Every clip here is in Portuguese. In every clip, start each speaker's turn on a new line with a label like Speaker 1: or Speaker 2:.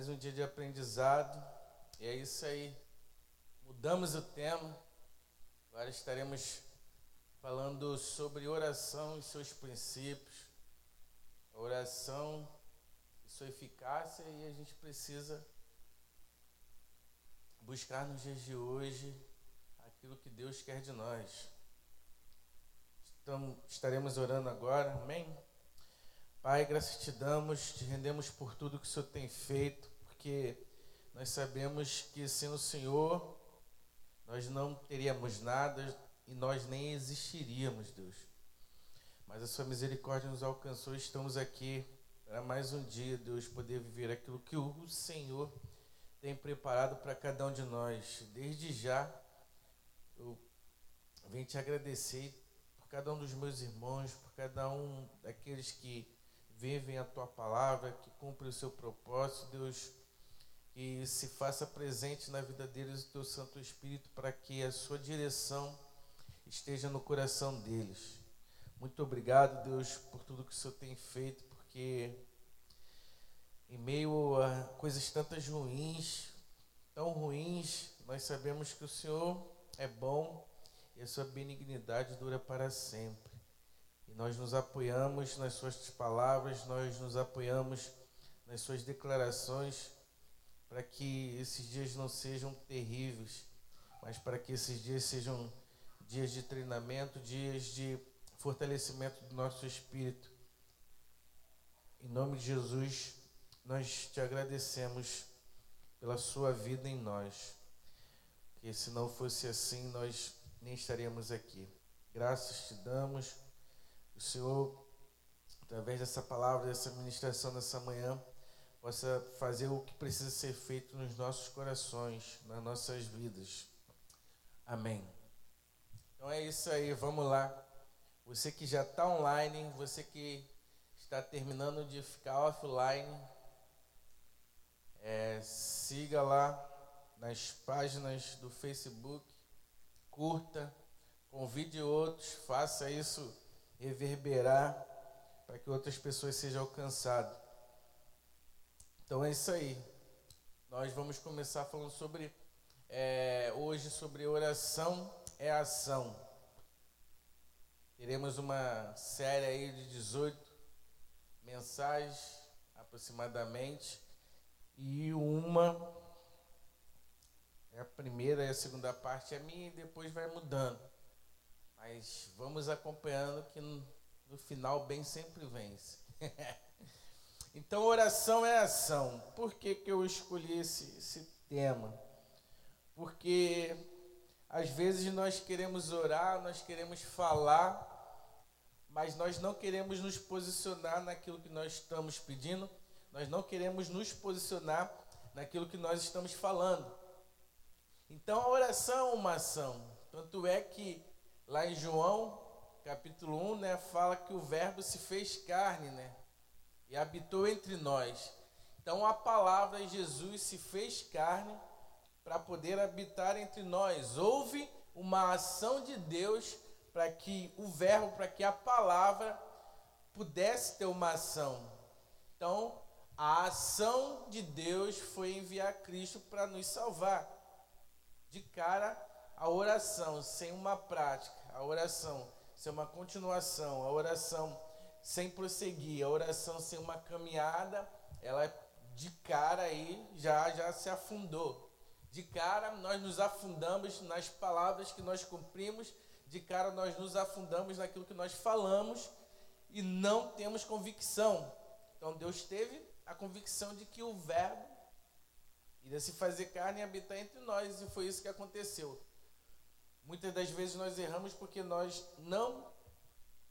Speaker 1: mais um dia de aprendizado. E é isso aí. Mudamos o tema. Agora estaremos falando sobre oração e seus princípios. Oração e sua eficácia e a gente precisa buscar nos dias de hoje aquilo que Deus quer de nós. Então, estaremos orando agora, amém? Pai, graças te damos, te rendemos por tudo que o Senhor tem feito, porque nós sabemos que sem o Senhor nós não teríamos nada e nós nem existiríamos, Deus. Mas a Sua misericórdia nos alcançou e estamos aqui para mais um dia, Deus, poder viver aquilo que o Senhor tem preparado para cada um de nós. Desde já, eu venho te agradecer por cada um dos meus irmãos, por cada um daqueles que vivem a tua palavra, que cumpre o seu propósito, Deus, que se faça presente na vida deles o teu Santo Espírito para que a sua direção esteja no coração deles. Muito obrigado, Deus, por tudo que o Senhor tem feito, porque em meio a coisas tantas ruins, tão ruins, nós sabemos que o Senhor é bom e a sua benignidade dura para sempre. Nós nos apoiamos nas suas palavras, nós nos apoiamos nas suas declarações, para que esses dias não sejam terríveis, mas para que esses dias sejam dias de treinamento, dias de fortalecimento do nosso espírito. Em nome de Jesus, nós te agradecemos pela sua vida em nós. Que se não fosse assim, nós nem estaríamos aqui. Graças te damos o Senhor, através dessa palavra, dessa ministração nessa manhã, possa fazer o que precisa ser feito nos nossos corações, nas nossas vidas. Amém. Então é isso aí, vamos lá. Você que já está online, você que está terminando de ficar offline, é, siga lá nas páginas do Facebook, curta, convide outros, faça isso reverberar para que outras pessoas sejam alcançadas. Então é isso aí. Nós vamos começar falando sobre é, hoje sobre oração é ação. Teremos uma série aí de 18 mensagens aproximadamente e uma é a primeira e a segunda parte é minha e depois vai mudando. Mas vamos acompanhando que no, final bem sempre vence. então oração é ação. Por que, que eu escolhi esse, esse tema? Porque às vezes nós queremos orar, nós queremos falar, mas nós não queremos nos posicionar naquilo que nós estamos pedindo, nós não queremos nos posicionar naquilo que nós estamos falando. Então a oração é uma ação. Tanto é que Lá em João, capítulo 1, né, fala que o verbo se fez carne, né? E habitou entre nós. Então a palavra Jesus se fez carne para poder habitar entre nós. Houve uma ação de Deus para que o verbo, para que a palavra pudesse ter uma ação. Então, a ação de Deus foi enviar Cristo para nos salvar. De cara, a oração sem uma prática a oração ser uma continuação, a oração sem prosseguir, a oração sem uma caminhada, ela de cara aí já já se afundou. De cara nós nos afundamos nas palavras que nós cumprimos, de cara nós nos afundamos naquilo que nós falamos e não temos convicção. Então Deus teve a convicção de que o verbo iria se fazer carne e habitar entre nós e foi isso que aconteceu. Muitas das vezes nós erramos porque nós não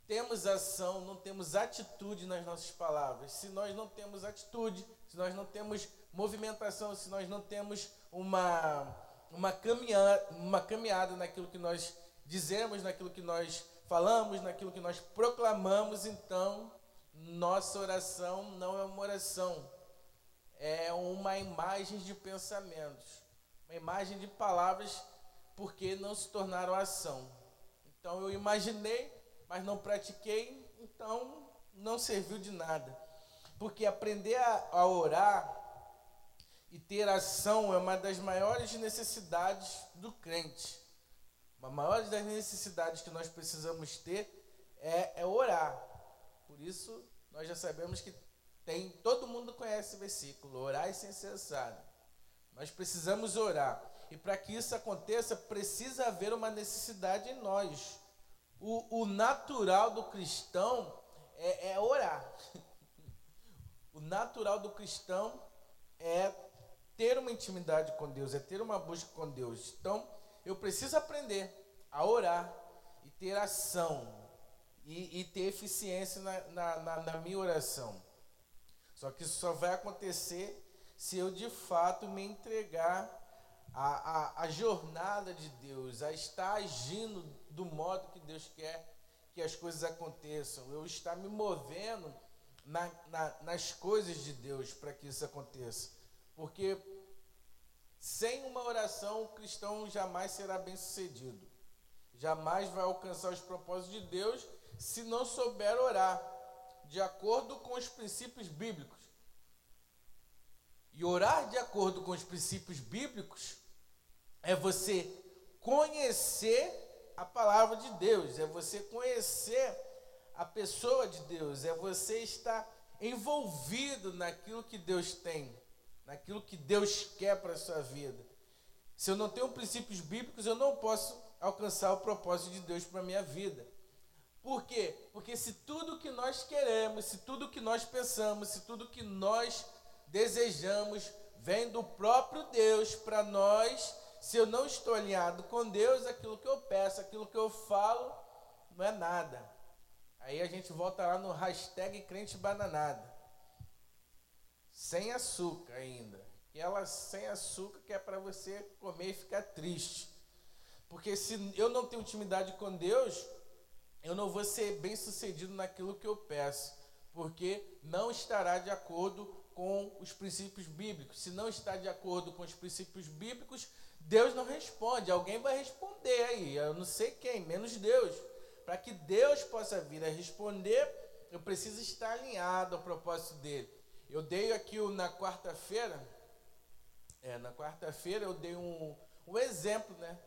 Speaker 1: temos ação, não temos atitude nas nossas palavras. Se nós não temos atitude, se nós não temos movimentação, se nós não temos uma, uma, caminhada, uma caminhada naquilo que nós dizemos, naquilo que nós falamos, naquilo que nós proclamamos, então nossa oração não é uma oração, é uma imagem de pensamentos, uma imagem de palavras porque não se tornaram ação. Então eu imaginei, mas não pratiquei, então não serviu de nada. Porque aprender a, a orar e ter ação é uma das maiores necessidades do crente. Uma maior das necessidades que nós precisamos ter é, é orar. Por isso, nós já sabemos que tem, todo mundo conhece o versículo, orar sem cessar. Nós precisamos orar. E para que isso aconteça, precisa haver uma necessidade em nós. O, o natural do cristão é, é orar. O natural do cristão é ter uma intimidade com Deus, é ter uma busca com Deus. Então, eu preciso aprender a orar e ter ação e, e ter eficiência na, na, na, na minha oração. Só que isso só vai acontecer se eu de fato me entregar à, à, à jornada de Deus, a estar agindo do modo que Deus quer que as coisas aconteçam, eu estar me movendo na, na, nas coisas de Deus para que isso aconteça. Porque sem uma oração, o cristão jamais será bem sucedido. Jamais vai alcançar os propósitos de Deus se não souber orar de acordo com os princípios bíblicos. E orar de acordo com os princípios bíblicos é você conhecer a palavra de Deus, é você conhecer a pessoa de Deus, é você estar envolvido naquilo que Deus tem, naquilo que Deus quer para a sua vida. Se eu não tenho princípios bíblicos, eu não posso alcançar o propósito de Deus para a minha vida. Por quê? Porque se tudo que nós queremos, se tudo que nós pensamos, se tudo que nós desejamos vem do próprio Deus para nós. Se eu não estou alinhado com Deus, aquilo que eu peço, aquilo que eu falo, não é nada. Aí a gente volta lá no hashtag crente bananada. Sem açúcar ainda. E ela sem açúcar que é para você comer e ficar triste. Porque se eu não tenho intimidade com Deus, eu não vou ser bem sucedido naquilo que eu peço. Porque não estará de acordo com os princípios bíblicos. Se não está de acordo com os princípios bíblicos, Deus não responde. Alguém vai responder aí. Eu não sei quem, menos Deus. Para que Deus possa vir a responder, eu preciso estar alinhado ao propósito dele. Eu dei aqui na quarta-feira, é, na quarta-feira eu dei um, um exemplo, né?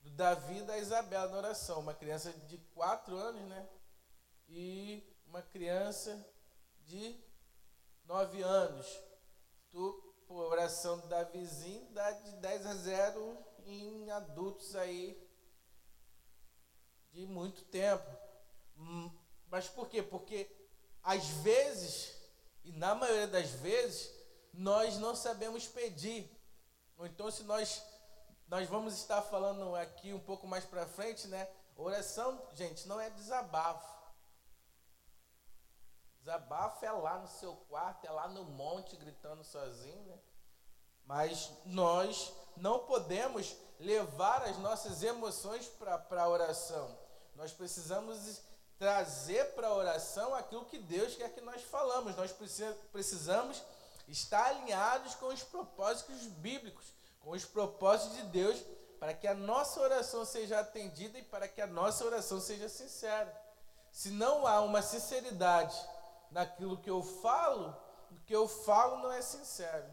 Speaker 1: Do Davi e da Isabela na oração. Uma criança de quatro anos, né? E uma criança de nove anos. Tu, por oração do Davizinho, dá de 10 a 0 em adultos aí de muito tempo. Hum, mas por quê? Porque às vezes, e na maioria das vezes, nós não sabemos pedir. Ou então se nós nós vamos estar falando aqui um pouco mais para frente, né? Oração, gente, não é desabafo. Desabafo é lá no seu quarto, é lá no monte gritando sozinho, né? Mas nós não podemos levar as nossas emoções para a oração. Nós precisamos trazer para a oração aquilo que Deus quer que nós falamos. Nós precisamos estar alinhados com os propósitos bíblicos, com os propósitos de Deus, para que a nossa oração seja atendida e para que a nossa oração seja sincera. Se não há uma sinceridade naquilo que eu falo, o que eu falo não é sincero.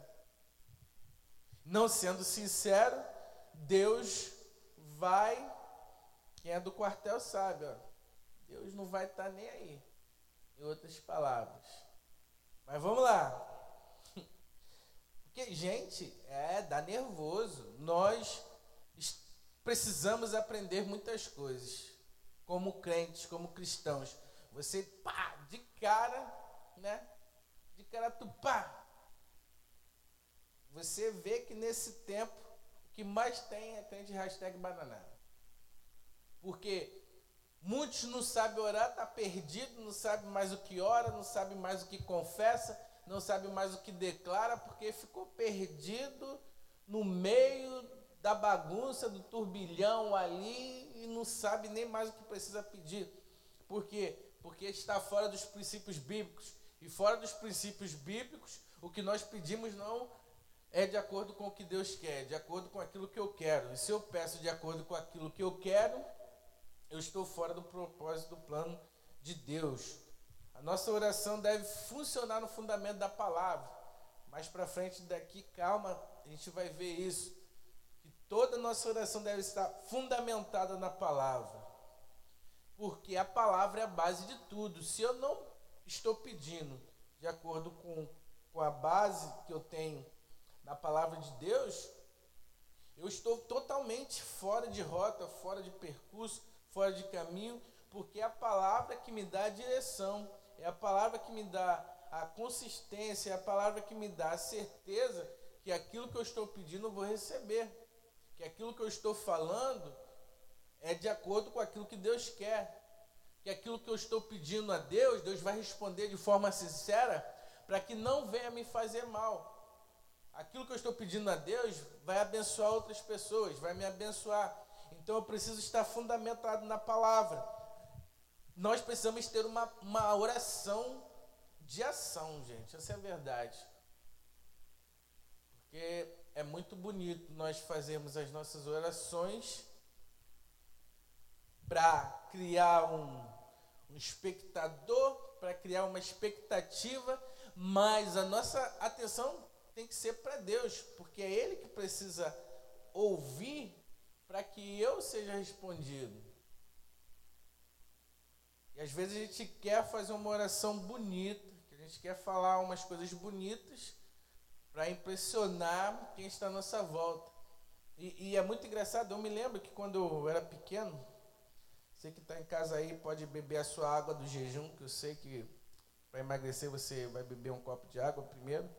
Speaker 1: Não sendo sincero, Deus vai, quem é do quartel sabe, ó, Deus não vai estar tá nem aí. Em outras palavras. Mas vamos lá. Porque, gente, é, dá nervoso. Nós precisamos aprender muitas coisas. Como crentes, como cristãos. Você, pá, de cara, né? De cara tupá. Você vê que nesse tempo o que mais tem é crente hashtag bananada. Porque muitos não sabem orar, tá perdido, não sabe mais o que ora, não sabe mais o que confessa, não sabe mais o que declara, porque ficou perdido no meio da bagunça, do turbilhão ali e não sabe nem mais o que precisa pedir. Por quê? Porque está fora dos princípios bíblicos. E fora dos princípios bíblicos, o que nós pedimos não é de acordo com o que Deus quer, de acordo com aquilo que eu quero. E se eu peço de acordo com aquilo que eu quero, eu estou fora do propósito do plano de Deus. A nossa oração deve funcionar no fundamento da palavra, mais para frente daqui, calma, a gente vai ver isso. Que toda nossa oração deve estar fundamentada na palavra. Porque a palavra é a base de tudo. Se eu não estou pedindo de acordo com, com a base que eu tenho na palavra de Deus, eu estou totalmente fora de rota, fora de percurso, fora de caminho, porque é a palavra que me dá a direção, é a palavra que me dá a consistência, é a palavra que me dá a certeza que aquilo que eu estou pedindo eu vou receber, que aquilo que eu estou falando é de acordo com aquilo que Deus quer, que aquilo que eu estou pedindo a Deus, Deus vai responder de forma sincera para que não venha me fazer mal. Aquilo que eu estou pedindo a Deus vai abençoar outras pessoas, vai me abençoar. Então eu preciso estar fundamentado na palavra. Nós precisamos ter uma, uma oração de ação, gente. Essa é a verdade. Porque é muito bonito nós fazermos as nossas orações para criar um, um espectador, para criar uma expectativa, mas a nossa atenção tem que ser para Deus, porque é Ele que precisa ouvir para que eu seja respondido. E às vezes a gente quer fazer uma oração bonita, a gente quer falar umas coisas bonitas para impressionar quem está à nossa volta. E, e, é muito engraçado, eu me lembro que quando eu era pequeno, você que está em casa aí pode beber a sua água do jejum, que eu sei que para emagrecer você vai beber um copo de água primeiro.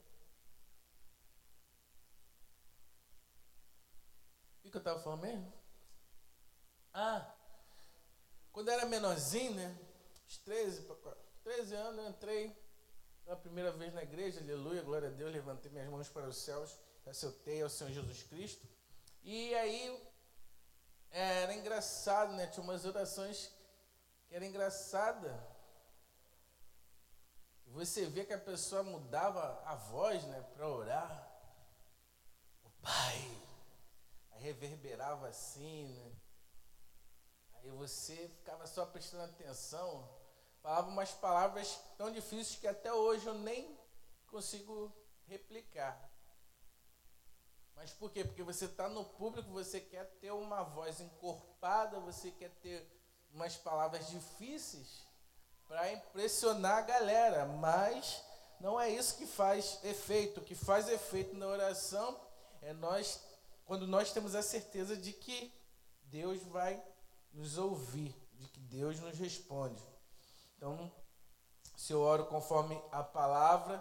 Speaker 1: O que eu estava falando mesmo? Ah, quando eu era menorzinho, né? Uns 13, 13 anos, eu entrei pela primeira vez na igreja, aleluia, glória a Deus, levantei minhas mãos para os céus, aceitei ao Senhor Jesus Cristo. E aí era engraçado, né? Tinha umas orações que era engraçada. Você vê que a pessoa mudava a voz, né, para orar. O Pai, reverberava assim, né? Aí você ficava só prestando atenção, falava umas palavras tão difíceis que até hoje eu nem consigo replicar. Mas por quê? Porque você está no público, você quer ter uma voz encorpada, você quer ter umas palavras difíceis para impressionar a galera, mas não é isso que faz efeito. O que faz efeito na oração é nós quando nós temos a certeza de que Deus vai nos ouvir, de que Deus nos responde. Então, se eu oro conforme a palavra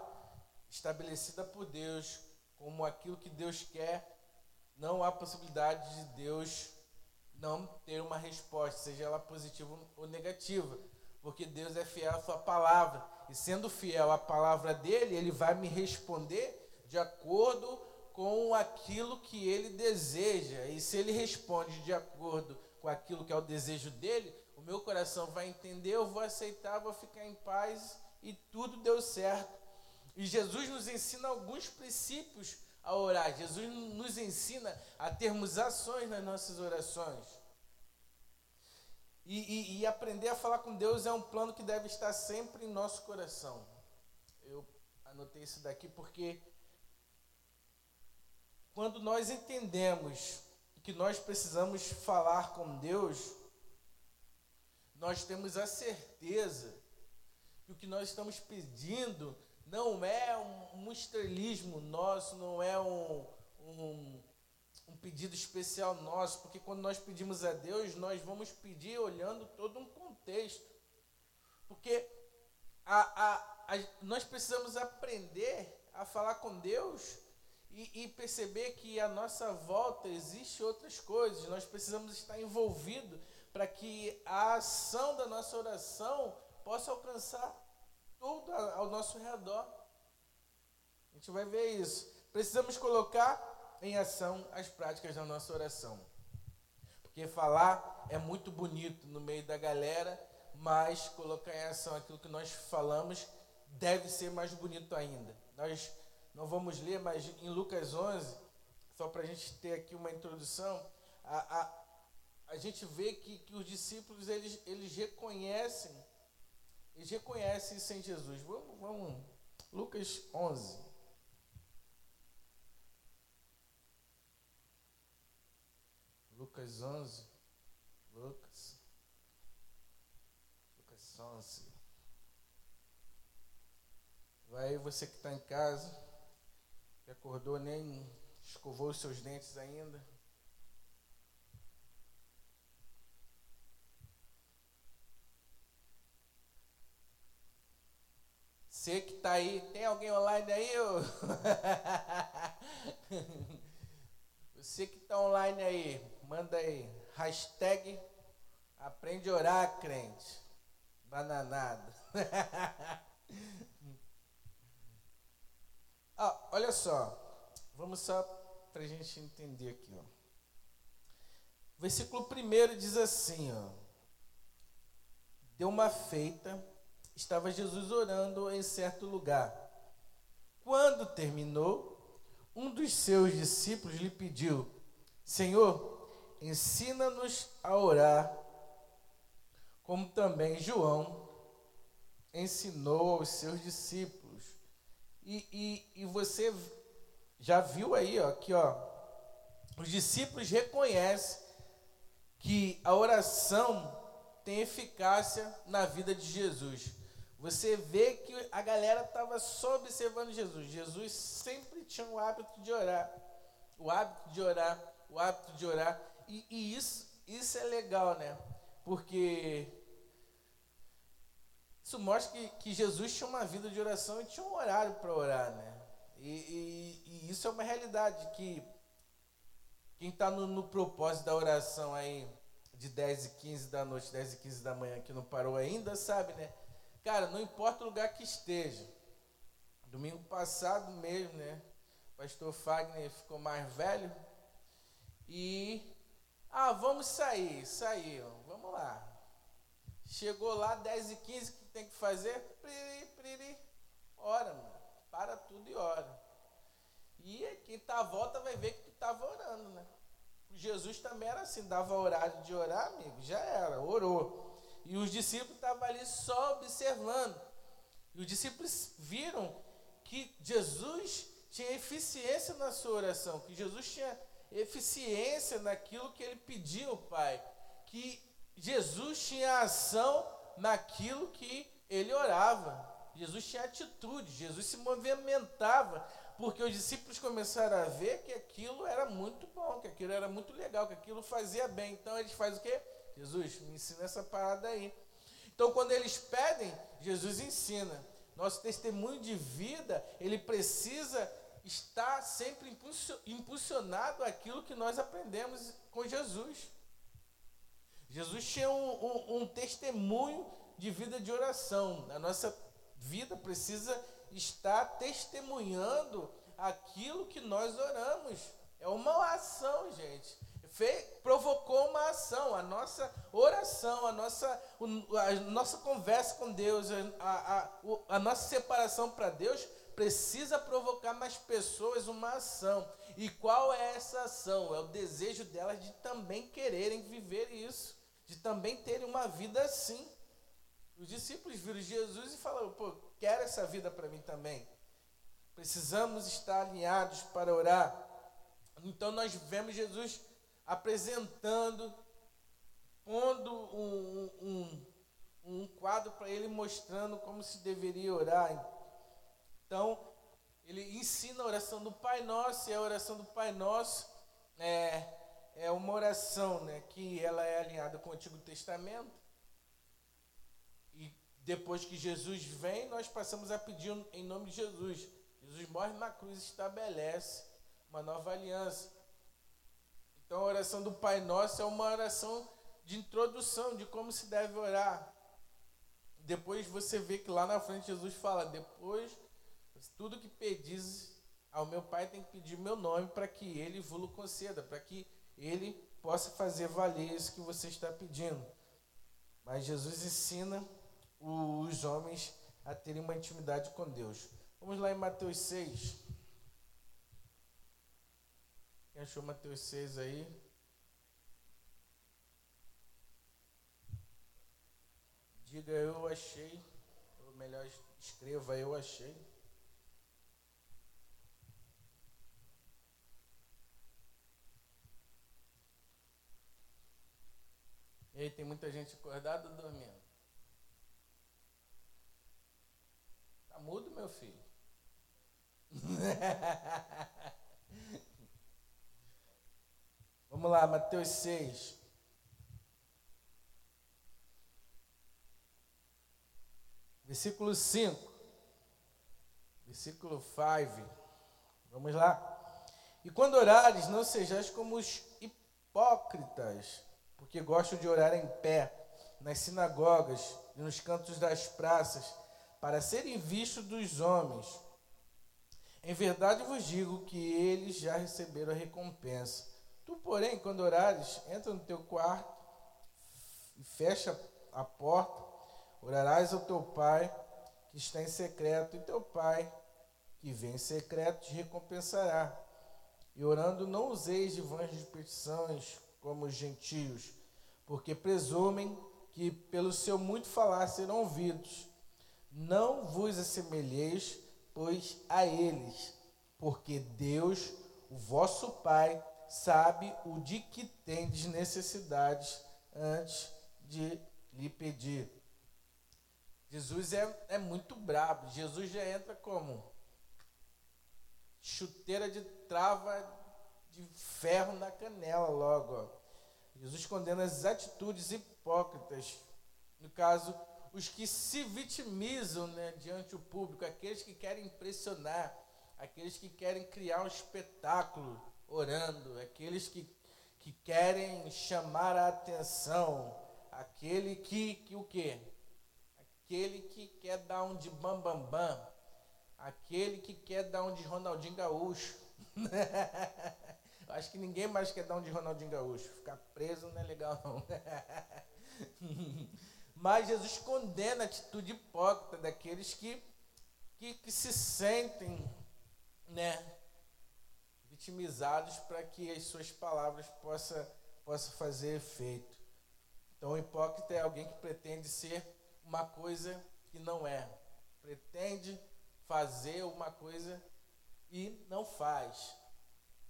Speaker 1: estabelecida por Deus, como aquilo que Deus quer, não há possibilidade de Deus não ter uma resposta, seja ela positiva ou negativa, porque Deus é fiel à sua palavra, e sendo fiel à palavra dele, ele vai me responder de acordo com aquilo que ele deseja. E se ele responde de acordo com aquilo que é o desejo dele, o meu coração vai entender, eu vou aceitar, vou ficar em paz e tudo deu certo. E Jesus nos ensina alguns princípios a orar. Jesus nos ensina a termos ações nas nossas orações. E, e, e, aprender a falar com Deus é um plano que deve estar sempre em nosso coração. Eu anotei isso daqui porque quando nós entendemos que nós precisamos falar com Deus, nós temos a certeza que o que nós estamos pedindo não é um, um estrelismo nosso, não é um, um, um pedido especial nosso, porque quando nós pedimos a Deus, nós vamos pedir olhando todo um contexto. Porque a, a, a, nós precisamos aprender a falar com Deus e, e perceber que à nossa volta existe outras coisas. Nós precisamos estar envolvidos para que a ação da nossa oração possa alcançar tudo ao nosso redor. A gente vai ver isso. Precisamos colocar em ação as práticas da nossa oração. Porque falar é muito bonito no meio da galera, mas colocar em ação aquilo que nós falamos deve ser mais bonito ainda. Nós não vamos ler, mas em Lucas 11, só para a gente ter aqui uma introdução, a, a, a gente vê que, que os discípulos eles, eles reconhecem, eles reconhecem isso em Jesus. Vamos, vamos. Lucas 11. Lucas 11. Lucas. Lucas 11. Vai você que está em casa, que acordou nem escovou os seus dentes ainda. Você que está aí, tem alguém online aí? Você que está online aí, manda aí. Hashtag aprende a orar, crente. Bananada. ah, olha só. Vamos só para a gente entender aqui. Ó. Versículo 1 diz assim: ó, Deu uma feita estava Jesus orando em certo lugar. Quando terminou, um dos seus discípulos lhe pediu: Senhor, ensina-nos a orar, como também João ensinou aos seus discípulos. E, e, e você já viu aí, ó, ó, os discípulos reconhecem que a oração tem eficácia na vida de Jesus você vê que a galera estava só observando Jesus. Jesus sempre tinha o hábito de orar. O hábito de orar, o hábito de orar. E, e isso, isso é legal, né? Porque isso mostra que, que, Jesus tinha uma vida de oração e tinha um horário para orar, né? E, e, e, isso é uma realidade que quem está no, no, propósito da oração aí de 10 e 15 da noite, 10 e 15 da manhã, que não parou ainda, sabe, né? Cara, não importa o lugar que esteja. Domingo passado mesmo, né? O pastor Fagner ficou mais velho. E. Ah, vamos sair. Saiu. Vamos lá. Chegou lá, 10 e 15, o que tem que fazer? Priri, priri. Ora, mano. Para tudo e ora. E quem tá à volta vai ver que tu estava orando, né? Jesus também era assim, dava horário de orar, amigo, já era, orou. E os discípulos estavam ali só observando. E os discípulos viram que Jesus tinha eficiência na sua oração, que Jesus tinha eficiência naquilo que ele pediu ao Pai, que Jesus tinha ação naquilo que ele orava. Jesus tinha atitude, Jesus se movimentava, porque os discípulos começaram a ver que aquilo era muito bom, que aquilo era muito legal, que aquilo fazia bem. Então eles fazem o quê? Jesus, me ensina essa parada aí. Então, quando eles pedem, Jesus ensina. Nosso testemunho de vida, ele precisa estar sempre impulsionado àquilo que nós aprendemos com Jesus. Jesus tinha um, um, um testemunho de vida de oração. A nossa vida precisa estar testemunhando aquilo que nós oramos. É uma ação, gente fez, provocou uma ação, a nossa oração, a nossa, a nossa conversa com Deus, a, a, a nossa separação para Deus precisa provocar mais pessoas uma ação. E qual é essa ação? É o desejo delas de também quererem viver isso, de também terem uma vida assim. Os discípulos viram Jesus e falaram: pô, quero essa vida para mim também. Precisamos estar alinhados para orar. Então nós vemos Jesus apresentando, pondo um, um, um quadro para ele mostrando como se deveria orar. Então, ele ensina a oração do Pai Nosso, e a oração do Pai Nosso é, é uma oração né, que ela é alinhada com o Antigo Testamento. E depois que Jesus vem, nós passamos a pedir em nome de Jesus. Jesus morre na cruz e estabelece uma nova aliança. Então a oração do Pai Nosso é uma oração de introdução de como se deve orar. Depois você vê que lá na frente Jesus fala: depois, tudo que pedis ao meu Pai tem que pedir meu nome para que ele vos conceda, para que ele possa fazer valer isso que você está pedindo. Mas Jesus ensina os homens a terem uma intimidade com Deus. Vamos lá em Mateus 6. Quem achou Mateus 6 aí? Diga eu achei. Ou melhor, escreva eu achei. aí, tem muita gente acordada ou dormindo? Tá mudo, meu filho? Vamos lá, Mateus 6. Versículo 5. Versículo 5. Vamos lá. E quando orares, não sejais como os hipócritas, porque gostam de orar em pé, nas sinagogas e nos cantos das praças, para serem vistos dos homens. Em verdade vos digo que eles já receberam a recompensa. Tu, porém, quando orares, entra no teu quarto e fecha a porta, orarás ao teu pai que está em secreto, e teu pai que vem em secreto te recompensará. E orando, não useis de vãs repetições como os gentios, porque presumem que pelo seu muito falar serão ouvidos. Não vos assemelheis, pois, a eles, porque Deus, o vosso Pai, sabe o de que tendes necessidades antes de lhe pedir. Jesus é, é muito brabo. Jesus já entra como? chuteira de trava de ferro na canela logo. Ó. Jesus condena as atitudes hipócritas, no caso, os que se vitimizam né, diante do público, aqueles que querem impressionar, aqueles que querem criar um espetáculo orando, aqueles que, que querem chamar a atenção, aquele que, que o quê? Aquele que quer dar um de bam bam bam, Aquele que quer dar um de Ronaldinho Gaúcho. Acho que ninguém mais quer dar um de Ronaldinho Gaúcho. Ficar preso não é legal, não. Mas Jesus condena a atitude hipócrita daqueles que, que, que se sentem né, vitimizados para que as suas palavras possam possa fazer efeito. Então, o hipócrita é alguém que pretende ser uma coisa que não é. Pretende fazer uma coisa e não faz.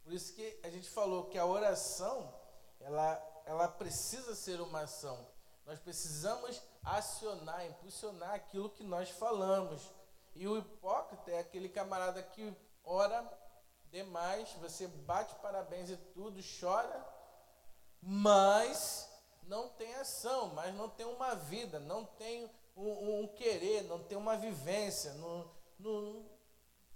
Speaker 1: Por isso que a gente falou que a oração, ela, ela precisa ser uma ação. Nós precisamos acionar, impulsionar aquilo que nós falamos. E o hipócrita é aquele camarada que ora demais, você bate parabéns e tudo, chora, mas não tem ação, mas não tem uma vida, não tem um, um querer, não tem uma vivência, não, não,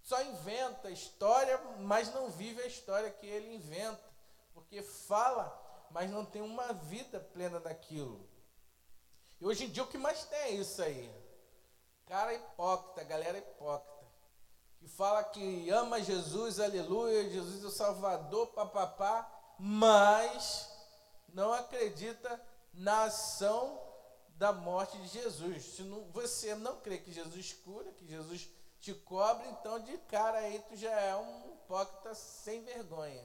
Speaker 1: só inventa história, mas não vive a história que ele inventa. Porque fala, mas não tem uma vida plena daquilo. E hoje em dia o que mais tem é isso aí. Cara hipócrita, galera hipócrita. Que fala que ama Jesus, aleluia, Jesus é o Salvador, papapá, mas não acredita na ação da morte de Jesus. Se não, você não crê que Jesus cura, que Jesus te cobre, então de cara aí tu já é um hipócrita sem vergonha.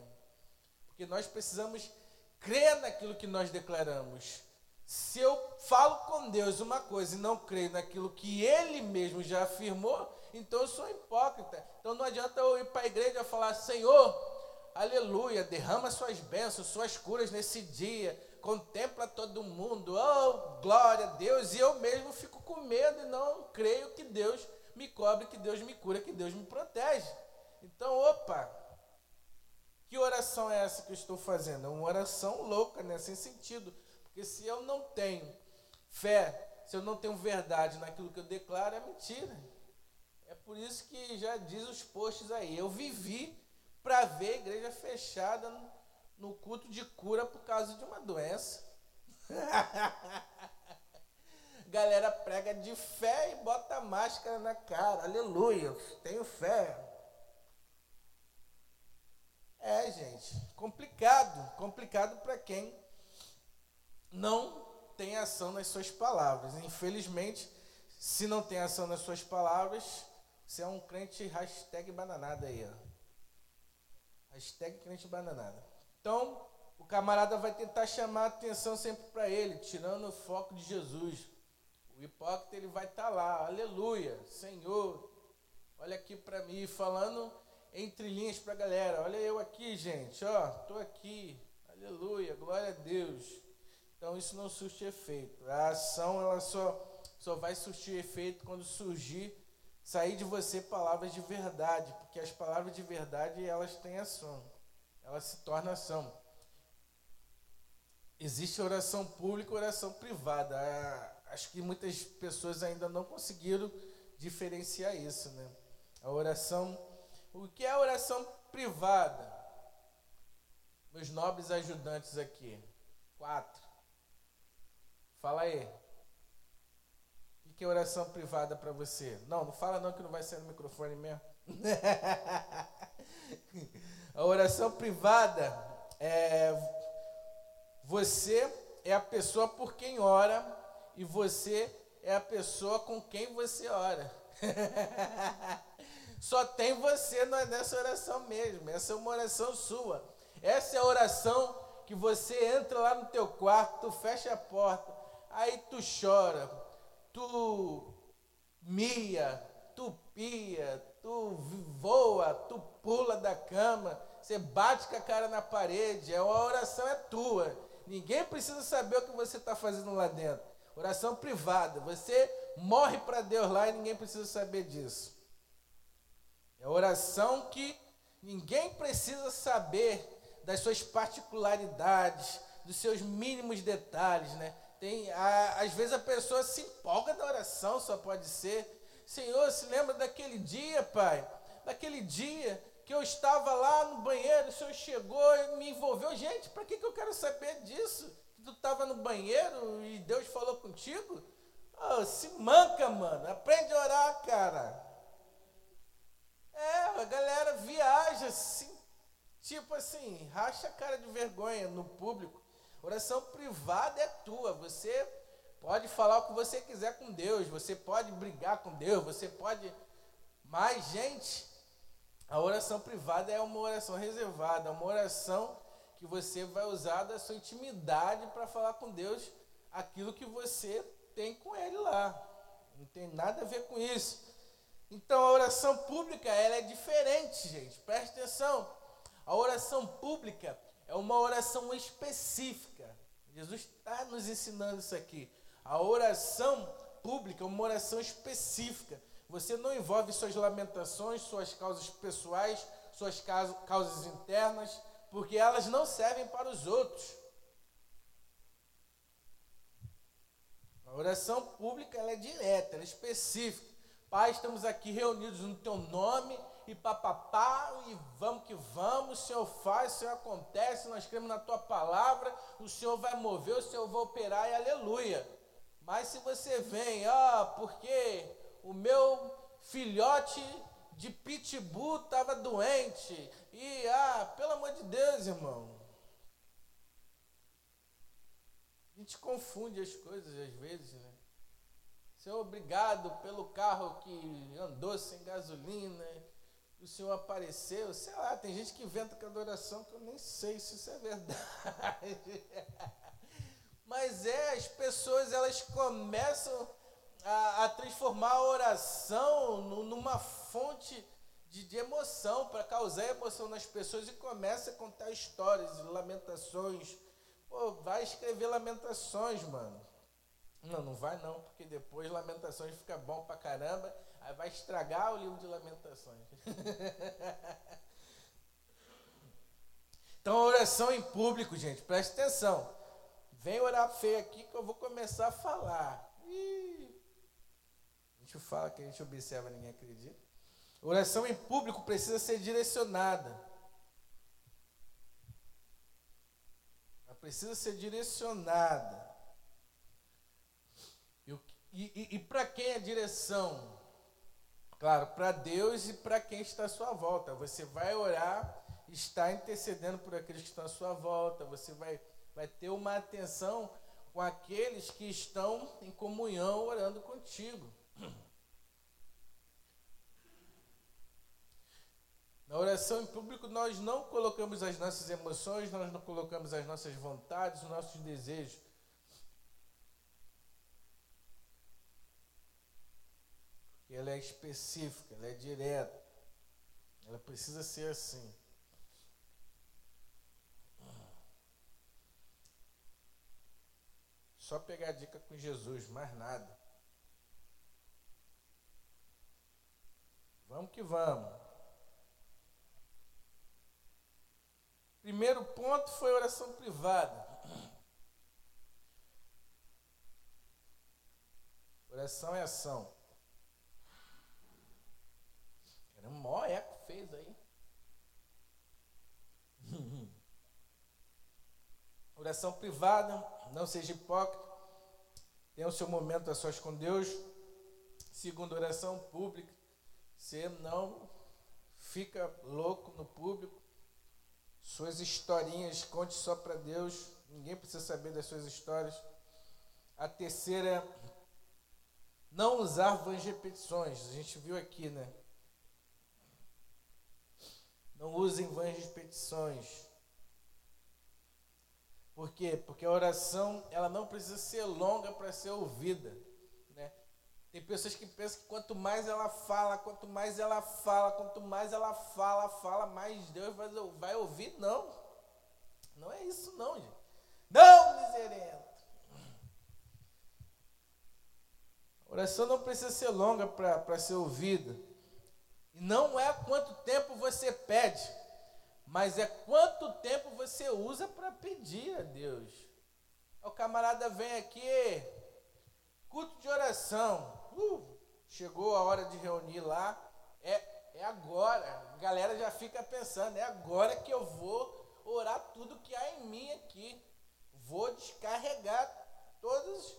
Speaker 1: Porque nós precisamos crer naquilo que nós declaramos. Se eu falo com Deus uma coisa e não creio naquilo que Ele mesmo já afirmou, então eu sou hipócrita. Então não adianta eu ir para a igreja e falar, Senhor, aleluia, derrama suas bênçãos, suas curas nesse dia, contempla todo mundo, oh, glória a Deus, e eu mesmo fico com medo e não creio que Deus me cobre, que Deus me cura, que Deus me protege. Então, opa, que oração é essa que eu estou fazendo? É uma oração louca, né? sem sentido. Porque se eu não tenho fé, se eu não tenho verdade naquilo que eu declaro, é mentira. Por isso que já diz os posts aí. Eu vivi para ver a igreja fechada no culto de cura por causa de uma doença. Galera prega de fé e bota máscara na cara. Aleluia, tenho fé. É, gente, complicado, complicado para quem não tem ação nas suas palavras. Infelizmente, se não tem ação nas suas palavras, você é um crente hashtag bananada aí, ó. Hashtag crente bananada. Então, o camarada vai tentar chamar a atenção sempre para ele, tirando o foco de Jesus. O hipócrita ele vai estar tá lá, aleluia, Senhor, olha aqui para mim, falando entre linhas para a galera, olha eu aqui, gente, ó, estou aqui, aleluia, glória a Deus. Então isso não surte efeito. A ação ela só, só vai surtir efeito quando surgir, sair de você palavras de verdade, porque as palavras de verdade elas têm ação, elas se tornam ação. Existe oração pública oração privada. Acho que muitas pessoas ainda não conseguiram diferenciar isso, né? A oração, o que é a oração privada? Meus nobres ajudantes aqui, quatro. Fala aí. Que é oração privada para você? Não, não fala não que não vai ser no microfone mesmo. a oração privada é você é a pessoa por quem ora e você é a pessoa com quem você ora. Só tem você nessa oração mesmo. Essa é uma oração sua. Essa é a oração que você entra lá no teu quarto, tu fecha a porta, aí tu chora, tu mia, tu pia, tu voa, tu pula da cama, você bate com a cara na parede, a oração é tua. Ninguém precisa saber o que você está fazendo lá dentro. Oração privada. Você morre para Deus lá e ninguém precisa saber disso. É oração que ninguém precisa saber das suas particularidades, dos seus mínimos detalhes, né? Tem, a, às vezes a pessoa se empolga na oração, só pode ser. Senhor, se lembra daquele dia, Pai? Daquele dia que eu estava lá no banheiro, o senhor chegou e me envolveu. Gente, para que, que eu quero saber disso? Que tu estava no banheiro e Deus falou contigo? Oh, se manca, mano. Aprende a orar, cara. É, a galera viaja assim, tipo assim, racha a cara de vergonha no público. Oração privada é tua. Você pode falar o que você quiser com Deus, você pode brigar com Deus, você pode. Mas, gente, a oração privada é uma oração reservada, é uma oração que você vai usar da sua intimidade para falar com Deus aquilo que você tem com Ele lá. Não tem nada a ver com isso. Então a oração pública ela é diferente, gente. Preste atenção. A oração pública é uma oração específica. Jesus está nos ensinando isso aqui. A oração pública é uma oração específica. Você não envolve suas lamentações, suas causas pessoais, suas causas internas, porque elas não servem para os outros. A oração pública ela é direta, ela é específica. Pai, estamos aqui reunidos no teu nome e papapá, e vamos que vamos, o Senhor faz, o Senhor acontece, nós cremos na tua palavra, o Senhor vai mover, o Senhor vai operar e aleluia. Mas se você vem, ó, porque o meu filhote de pitbull estava doente. E, ah, pelo amor de Deus, irmão. A gente confunde as coisas às vezes, né? Senhor, obrigado pelo carro que andou sem gasolina. O Senhor apareceu, sei lá, tem gente que inventa com adoração que eu nem sei se isso é verdade. Mas é, as pessoas elas começam a, a transformar a oração numa fonte de, de emoção, para causar emoção nas pessoas e começa a contar histórias, lamentações. Pô, vai escrever lamentações, mano. Não, não vai não, porque depois lamentações fica bom pra caramba, vai estragar o livro de lamentações. então, oração em público, gente, preste atenção. Vem orar feio aqui que eu vou começar a falar. Ih, gente fala que a gente observa, ninguém acredita. Oração em público precisa ser direcionada. Ela precisa ser direcionada. E, e, e para quem é direção? Claro, para Deus e para quem está à sua volta. Você vai orar, está intercedendo por aqueles que estão à sua volta. Você vai, vai ter uma atenção com aqueles que estão em comunhão orando contigo. Na oração em público, nós não colocamos as nossas emoções, nós não colocamos as nossas vontades, os nossos desejos. Ela é específica, ela é direta. Ela precisa ser assim. Só pegar a dica com Jesus, mais nada. Vamos que vamos. Primeiro ponto foi oração privada. Oração é ação. Era um maior eco fez aí. Oração privada, não seja hipócrita. Tenha o seu momento a sós com Deus. Segundo, oração pública. Você não fica louco no público. Suas historinhas, conte só para Deus. Ninguém precisa saber das suas histórias. A terceira, não usar vãs repetições. A gente viu aqui, né? Não usem vãs repetições. Por quê? Porque a oração ela não precisa ser longa para ser ouvida. Né? Tem pessoas que pensam que quanto mais ela fala, quanto mais ela fala, quanto mais ela fala, fala, mais Deus vai, vai ouvir. Não. Não é isso não, gente. Não, miserento. A oração não precisa ser longa para ser ouvida. E não é quanto tempo você pede, mas é quanto tempo você usa para pedir a Deus. O camarada vem aqui, culto de oração. Uh, chegou a hora de reunir lá. É, é agora. A galera já fica pensando, é agora que eu vou orar tudo que há em mim aqui. Vou descarregar todas,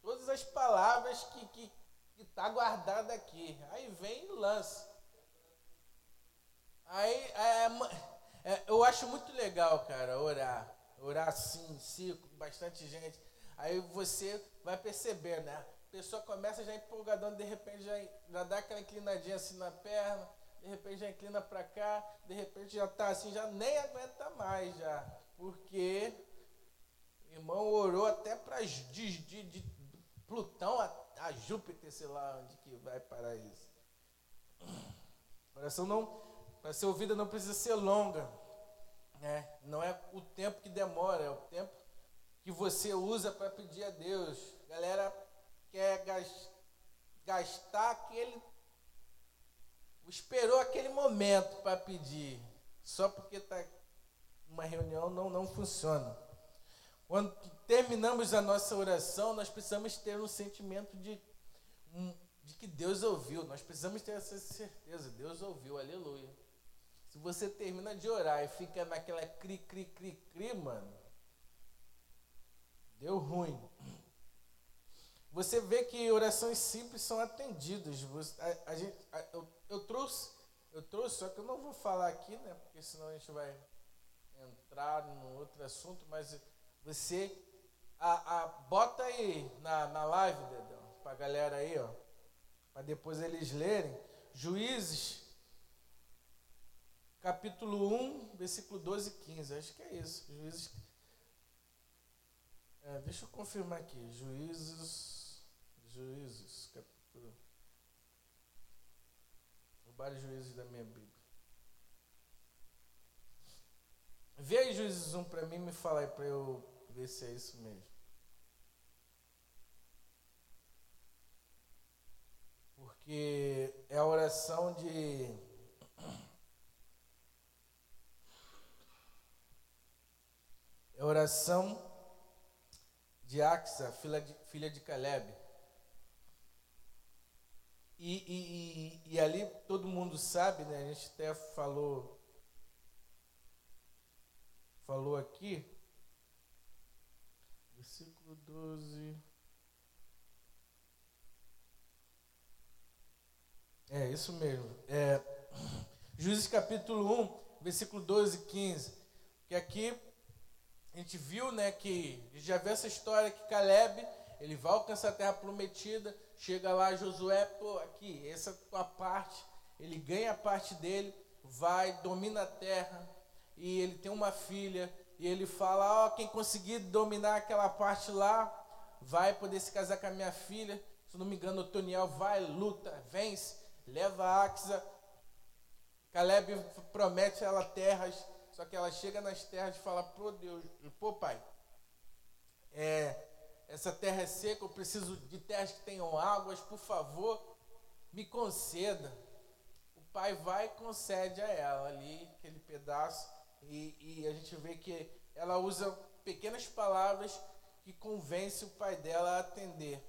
Speaker 1: todas as palavras que está que, que tá guardada aqui. Aí vem e lança. Aí é, é, eu acho muito legal, cara, orar. Orar assim, ciclo, bastante gente. Aí você vai perceber, né? A pessoa começa já empolgadão, de repente já, já dá aquela inclinadinha assim na perna, de repente já inclina para cá, de repente já tá assim, já nem aguenta mais já. Porque o irmão orou até para de, de, de, Plutão a, a Júpiter, sei lá onde que vai parar isso. Oração não para ser ouvida não precisa ser longa. Né? Não é o tempo que demora, é o tempo que você usa para pedir a Deus. A galera quer gastar aquele. Esperou aquele momento para pedir. Só porque está uma reunião não, não funciona. Quando terminamos a nossa oração, nós precisamos ter um sentimento de, de que Deus ouviu. Nós precisamos ter essa certeza. Deus ouviu, aleluia. Se você termina de orar e fica naquela cri, cri, cri, cri, mano, deu ruim. Você vê que orações simples são atendidas. A, a gente, a, eu, eu, trouxe, eu trouxe, só que eu não vou falar aqui, né? Porque senão a gente vai entrar num outro assunto, mas você a, a, bota aí na, na live, Dedão, pra galera aí, ó. Para depois eles lerem. Juízes capítulo 1, versículo 12 e 15. Acho que é isso. Juízes. É, deixa eu confirmar aqui. Juízes. Juízes, capítulo. Vários juízes da minha Bíblia. Vê aí Juízes 1 para mim e me fala aí para eu ver se é isso mesmo. Porque é a oração de É a oração de Axa, filha de, filha de Caleb. E, e, e, e, ali todo mundo sabe, né? A gente até falou, falou aqui, versículo 12. É, isso mesmo. É, Juízes capítulo 1, versículo 12 e 15. Que aqui a gente viu, né, que já viu essa história que Caleb, ele vai alcançar a terra prometida, chega lá Josué, pô, aqui, essa é a tua parte, ele ganha a parte dele, vai, domina a terra, e ele tem uma filha, e ele fala, ó, oh, quem conseguir dominar aquela parte lá, vai poder se casar com a minha filha, se não me engano, Toniel vai, luta, vence, leva a Axa, Caleb promete a ela terras, só que ela chega nas terras e fala, pô Deus, pô pai, é, essa terra é seca, eu preciso de terras que tenham águas, por favor, me conceda. O pai vai e concede a ela ali aquele pedaço, e, e a gente vê que ela usa pequenas palavras que convence o pai dela a atender.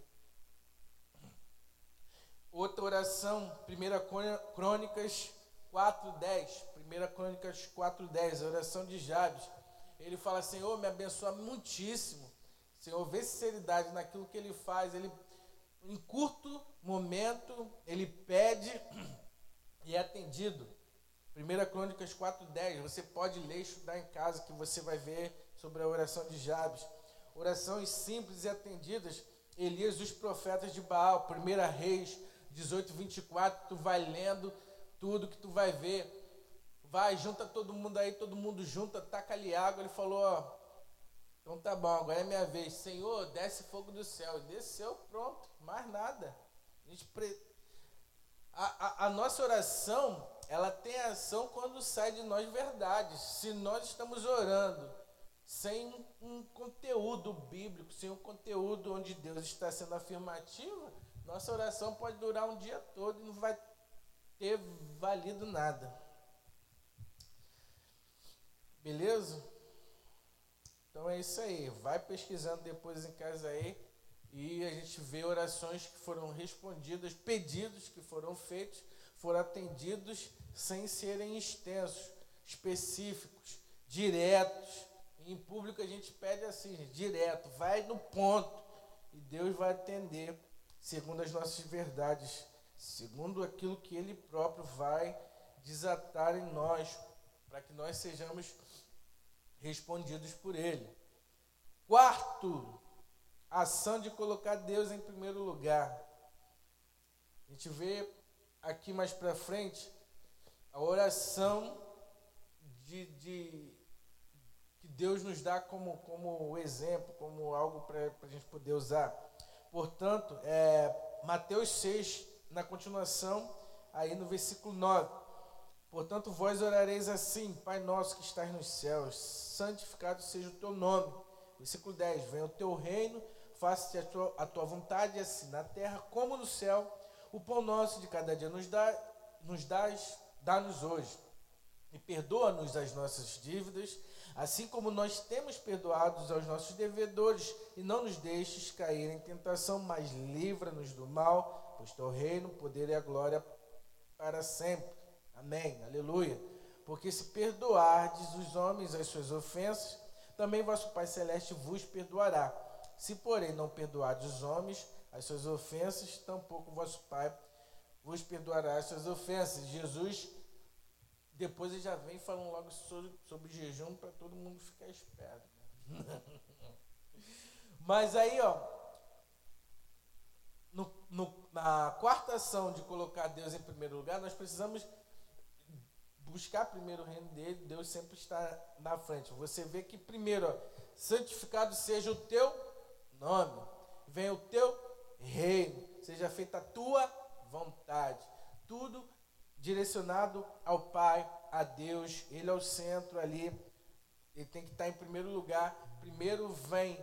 Speaker 1: Outra oração, 1 Crônicas 4:10. 1 Crônicas 4:10, a oração de Jabes. Ele fala: Senhor, me abençoa muitíssimo. Senhor, vê sinceridade naquilo que ele faz. Ele, em curto momento, ele pede e é atendido. 1 Crônicas 4:10. Você pode ler e estudar em casa que você vai ver sobre a oração de Jabes. Orações simples e atendidas. Elias os profetas de Baal, 1 Reis 18, 24, tu vai lendo tudo que tu vai ver. Vai, junta todo mundo aí, todo mundo junta, taca ali água. Ele falou, ó, então tá bom, agora é minha vez. Senhor, desce fogo do céu. Desceu, pronto, mais nada. A, gente pre... a, a, a nossa oração, ela tem ação quando sai de nós verdades. Se nós estamos orando sem um conteúdo bíblico, sem um conteúdo onde Deus está sendo afirmativo, nossa oração pode durar um dia todo e não vai ter valido nada. Beleza? Então é isso aí. Vai pesquisando depois em casa aí e a gente vê orações que foram respondidas, pedidos que foram feitos, foram atendidos sem serem extensos, específicos, diretos. Em público a gente pede assim, direto, vai no ponto e Deus vai atender segundo as nossas verdades, segundo aquilo que Ele próprio vai desatar em nós, para que nós sejamos respondidos por Ele. Quarto, ação de colocar Deus em primeiro lugar. A gente vê aqui mais para frente a oração de, de, que Deus nos dá como, como exemplo, como algo para a gente poder usar. Portanto, é, Mateus 6, na continuação, aí no versículo 9. Portanto, vós orareis assim, Pai nosso que estás nos céus, santificado seja o teu nome. Versículo 10: Venha o teu reino, faça-te a tua, a tua vontade, assim na terra como no céu. O pão nosso de cada dia nos dá, nos dás, dá-nos hoje. E perdoa-nos as nossas dívidas, assim como nós temos perdoados aos nossos devedores, e não nos deixes cair em tentação, mas livra-nos do mal, pois teu reino, poder e a glória para sempre. Amém. Aleluia. Porque se perdoardes os homens as suas ofensas, também vosso Pai Celeste vos perdoará. Se, porém, não perdoardes os homens as suas ofensas, tampouco vosso Pai vos perdoará as suas ofensas. Jesus depois ele já vem falando logo sobre, sobre jejum para todo mundo ficar esperto. Né? Mas aí, ó, no, no, na quarta ação de colocar Deus em primeiro lugar, nós precisamos buscar primeiro o reino dele, Deus sempre está na frente. Você vê que primeiro, ó, santificado seja o teu nome, venha o teu reino, seja feita a tua vontade. Tudo direcionado ao Pai, a Deus, Ele é o centro ali, Ele tem que estar em primeiro lugar. Primeiro vem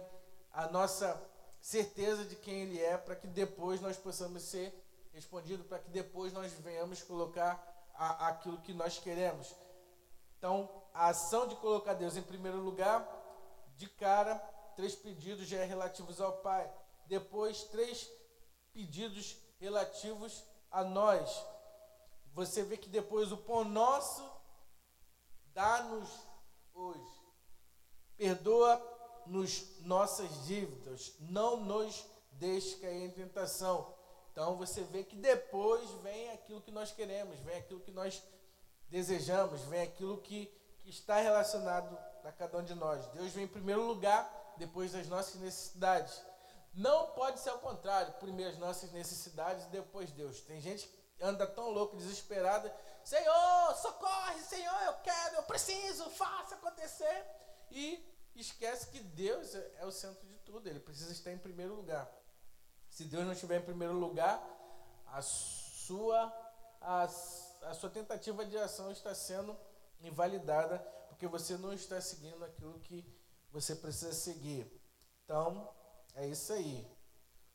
Speaker 1: a nossa certeza de quem Ele é, para que depois nós possamos ser respondidos, para que depois nós venhamos colocar a, aquilo que nós queremos. Então, a ação de colocar Deus em primeiro lugar, de cara, três pedidos já é relativos ao Pai. Depois, três pedidos relativos a nós você vê que depois o pão nosso dá-nos hoje. Perdoa-nos nossas dívidas, não nos deixe cair em tentação. Então você vê que depois vem aquilo que nós queremos, vem aquilo que nós desejamos, vem aquilo que, que está relacionado a cada um de nós. Deus vem em primeiro lugar, depois das nossas necessidades. Não pode ser ao contrário, primeiro as nossas necessidades e depois Deus. Tem gente que anda tão louco, desesperada. Senhor, socorre, Senhor, eu quero, eu preciso, faça acontecer. E esquece que Deus é o centro de tudo, ele precisa estar em primeiro lugar. Se Deus não estiver em primeiro lugar, a sua, a, a sua tentativa de ação está sendo invalidada, porque você não está seguindo aquilo que você precisa seguir. Então, É isso aí.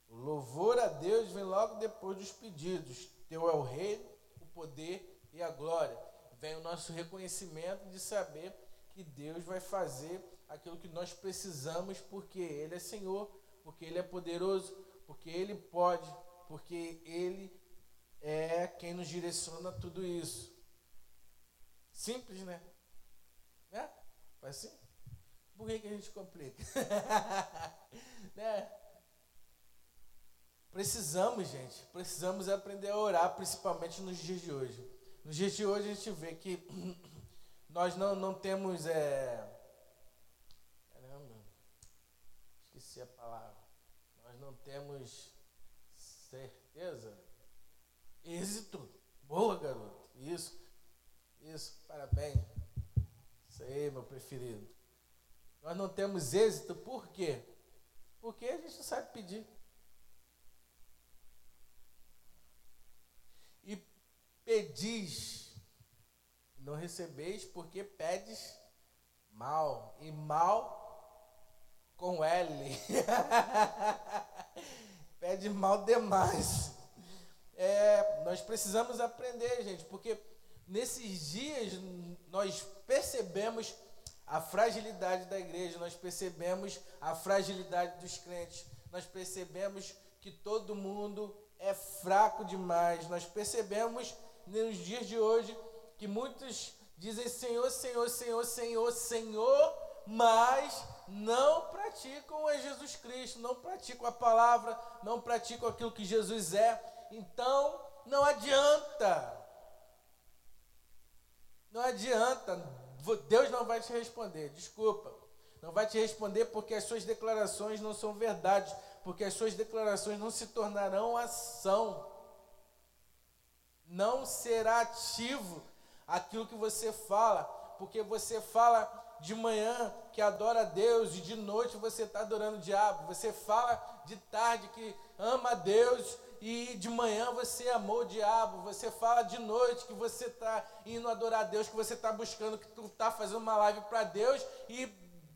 Speaker 1: O louvor a Deus vem logo depois dos pedidos. Teu é o rei, o poder e a glória. Vem o nosso reconhecimento de saber que Deus vai fazer aquilo que nós precisamos, porque Ele é Senhor, porque Ele é poderoso, porque Ele pode, porque Ele é quem nos direciona tudo isso. Simples, né? Né? Faz assim? Por que, que a gente complica? né? Precisamos, gente, precisamos aprender a orar, principalmente nos dias de hoje. Nos dias de hoje a gente vê que nós não, não temos. É... Caramba, esqueci a palavra. Não temos certeza. Êxito. Boa, garoto. Isso. Isso, parabéns. Isso aí, meu preferido. Nós não temos êxito, por quê? Porque a gente não sabe pedir. E pedis, não recebeis, porque pedes mal. E mal com L. Pede mal demais. É, nós precisamos aprender, gente, porque nesses dias nós percebemos a fragilidade da igreja, nós percebemos a fragilidade dos crentes, nós percebemos que todo mundo é fraco demais, nós percebemos nos dias de hoje que muitos dizem Senhor, Senhor, Senhor, Senhor, Senhor, mas não praticam a Jesus Cristo, não praticam a palavra, não praticam aquilo que Jesus é. Então, não adianta. Não adianta. Deus não vai te responder, desculpa. Não vai te responder porque as suas declarações não são verdade, porque as suas declarações não se tornarão ação. Não será ativo aquilo que você fala, porque você fala de manhã que adora a Deus e de noite você está adorando o diabo. Você fala de tarde que ama a Deus e de manhã você amou o diabo. Você fala de noite que você está indo adorar a Deus, que você está buscando, que tu está fazendo uma live para Deus e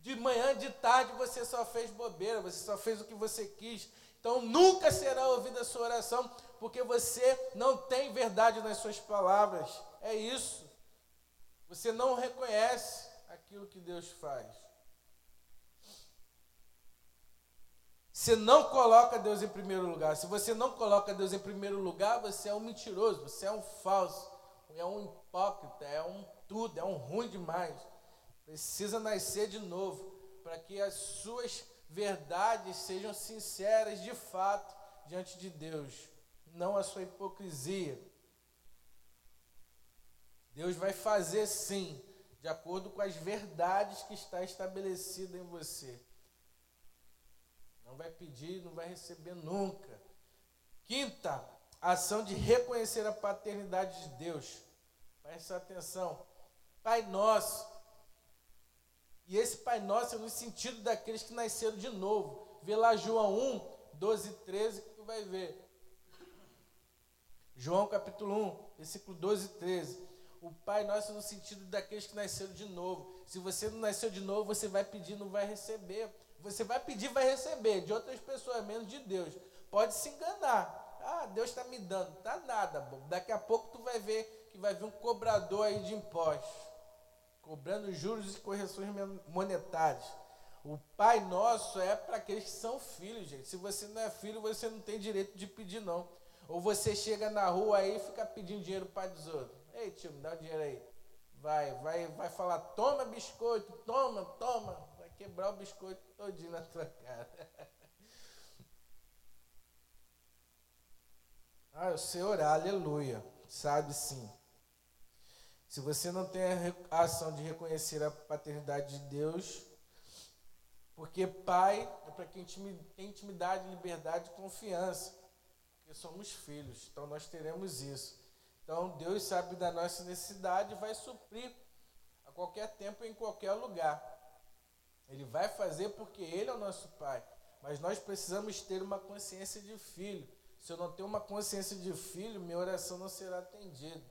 Speaker 1: de manhã, de tarde você só fez bobeira, você só fez o que você quis. Então nunca será ouvida a sua oração, porque você não tem verdade nas suas palavras. É isso. Você não reconhece aquilo que Deus faz. Você não coloca Deus em primeiro lugar. Se você não coloca Deus em primeiro lugar, você é um mentiroso, você é um falso, é um hipócrita, é um tudo, é um ruim demais. Precisa nascer de novo para que as suas verdades sejam sinceras de fato diante de Deus, não a sua hipocrisia. Deus vai fazer sim, de acordo com as verdades que está estabelecida em você. Não vai pedir, não vai receber nunca. Quinta, ação de reconhecer a paternidade de Deus. Preste atenção. Pai nosso. E esse Pai nosso é no sentido daqueles que nasceram de novo. Vê lá João 1, 12 e 13 que tu vai ver. João capítulo 1, versículo 12 e 13. O Pai nosso no sentido daqueles que nasceram de novo. Se você não nasceu de novo, você vai pedir, não vai receber. Você vai pedir, vai receber de outras pessoas, menos de Deus. Pode se enganar. Ah, Deus está me dando. Tá nada, bom. Daqui a pouco tu vai ver que vai vir um cobrador aí de impostos, cobrando juros e correções monetárias. O Pai Nosso é para aqueles que são filhos, gente. Se você não é filho, você não tem direito de pedir, não. Ou você chega na rua aí e fica pedindo dinheiro para os outros. Ei, tio, me dá o dinheiro aí. Vai, vai, vai falar, toma biscoito, toma, toma quebrar o biscoito todinho na tua cara. Ah, o Senhor, aleluia, sabe sim. Se você não tem a ação de reconhecer a paternidade de Deus, porque pai é para quem tem intimidade, liberdade e confiança, porque somos filhos, então nós teremos isso. Então Deus sabe da nossa necessidade e vai suprir a qualquer tempo, em qualquer lugar. Ele vai fazer porque Ele é o nosso Pai. Mas nós precisamos ter uma consciência de filho. Se eu não tenho uma consciência de filho, minha oração não será atendida.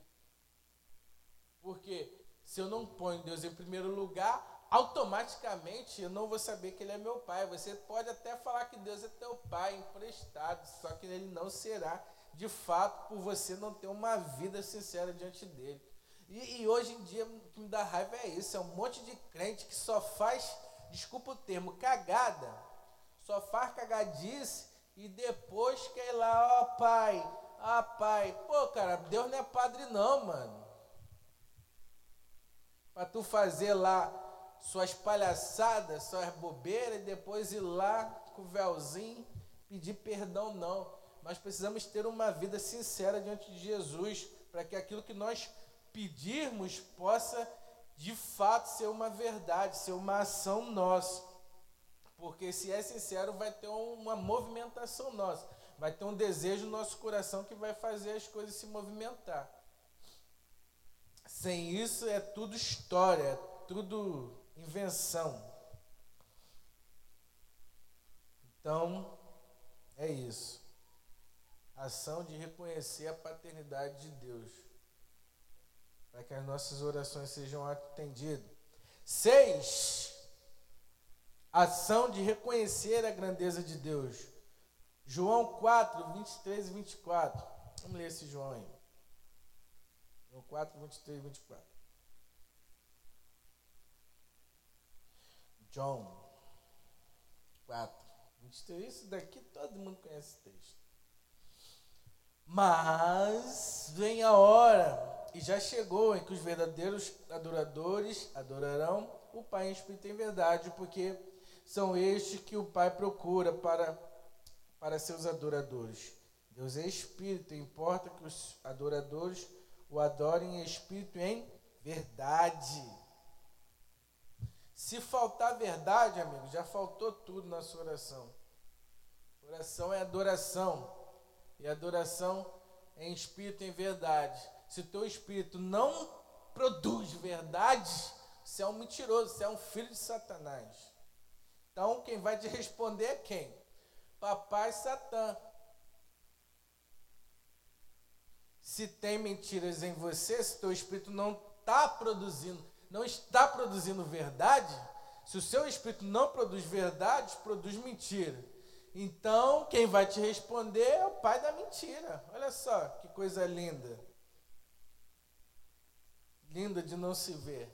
Speaker 1: Porque se eu não ponho Deus em primeiro lugar, automaticamente eu não vou saber que ele é meu pai. Você pode até falar que Deus é teu pai emprestado, só que ele não será de fato por você não ter uma vida sincera diante dele. E, e hoje em dia o que me dá raiva é isso, é um monte de crente que só faz, desculpa o termo, cagada, só faz cagadice e depois quer ir lá, ó oh, pai, ah pai, pô cara, Deus não é padre não, mano. Para tu fazer lá suas palhaçadas, suas bobeiras e depois ir lá com o véuzinho pedir perdão, não. Nós precisamos ter uma vida sincera diante de Jesus, para que aquilo que nós pedirmos possa de fato ser uma verdade, ser uma ação nossa. Porque se é sincero, vai ter uma movimentação nossa, vai ter um desejo no nosso coração que vai fazer as coisas se movimentar. Sem isso é tudo história, é tudo invenção. Então, é isso. Ação de reconhecer a paternidade de Deus. Para que as nossas orações sejam atendidas. Seis. Ação de reconhecer a grandeza de Deus. João 4, 23 e 24. Vamos ler esse João aí. João 4, 23 e 24. John 4, 23. Isso daqui todo mundo conhece esse texto. Mas vem a hora, e já chegou, em que os verdadeiros adoradores adorarão o Pai em espírito e em verdade, porque são estes que o Pai procura para, para seus adoradores. Deus é espírito, importa que os adoradores o adorem em espírito e em verdade. Se faltar verdade, amigo, já faltou tudo na sua oração. Oração é adoração. E adoração é em espírito e em verdade. Se o teu espírito não produz verdade, você é um mentiroso, você é um filho de Satanás. Então, quem vai te responder é quem? Papai Satã. Se tem mentiras em você, se teu espírito não está produzindo não está produzindo verdade, se o seu espírito não produz verdade, produz mentira. Então, quem vai te responder é o pai da mentira. Olha só que coisa linda. Linda de não se ver.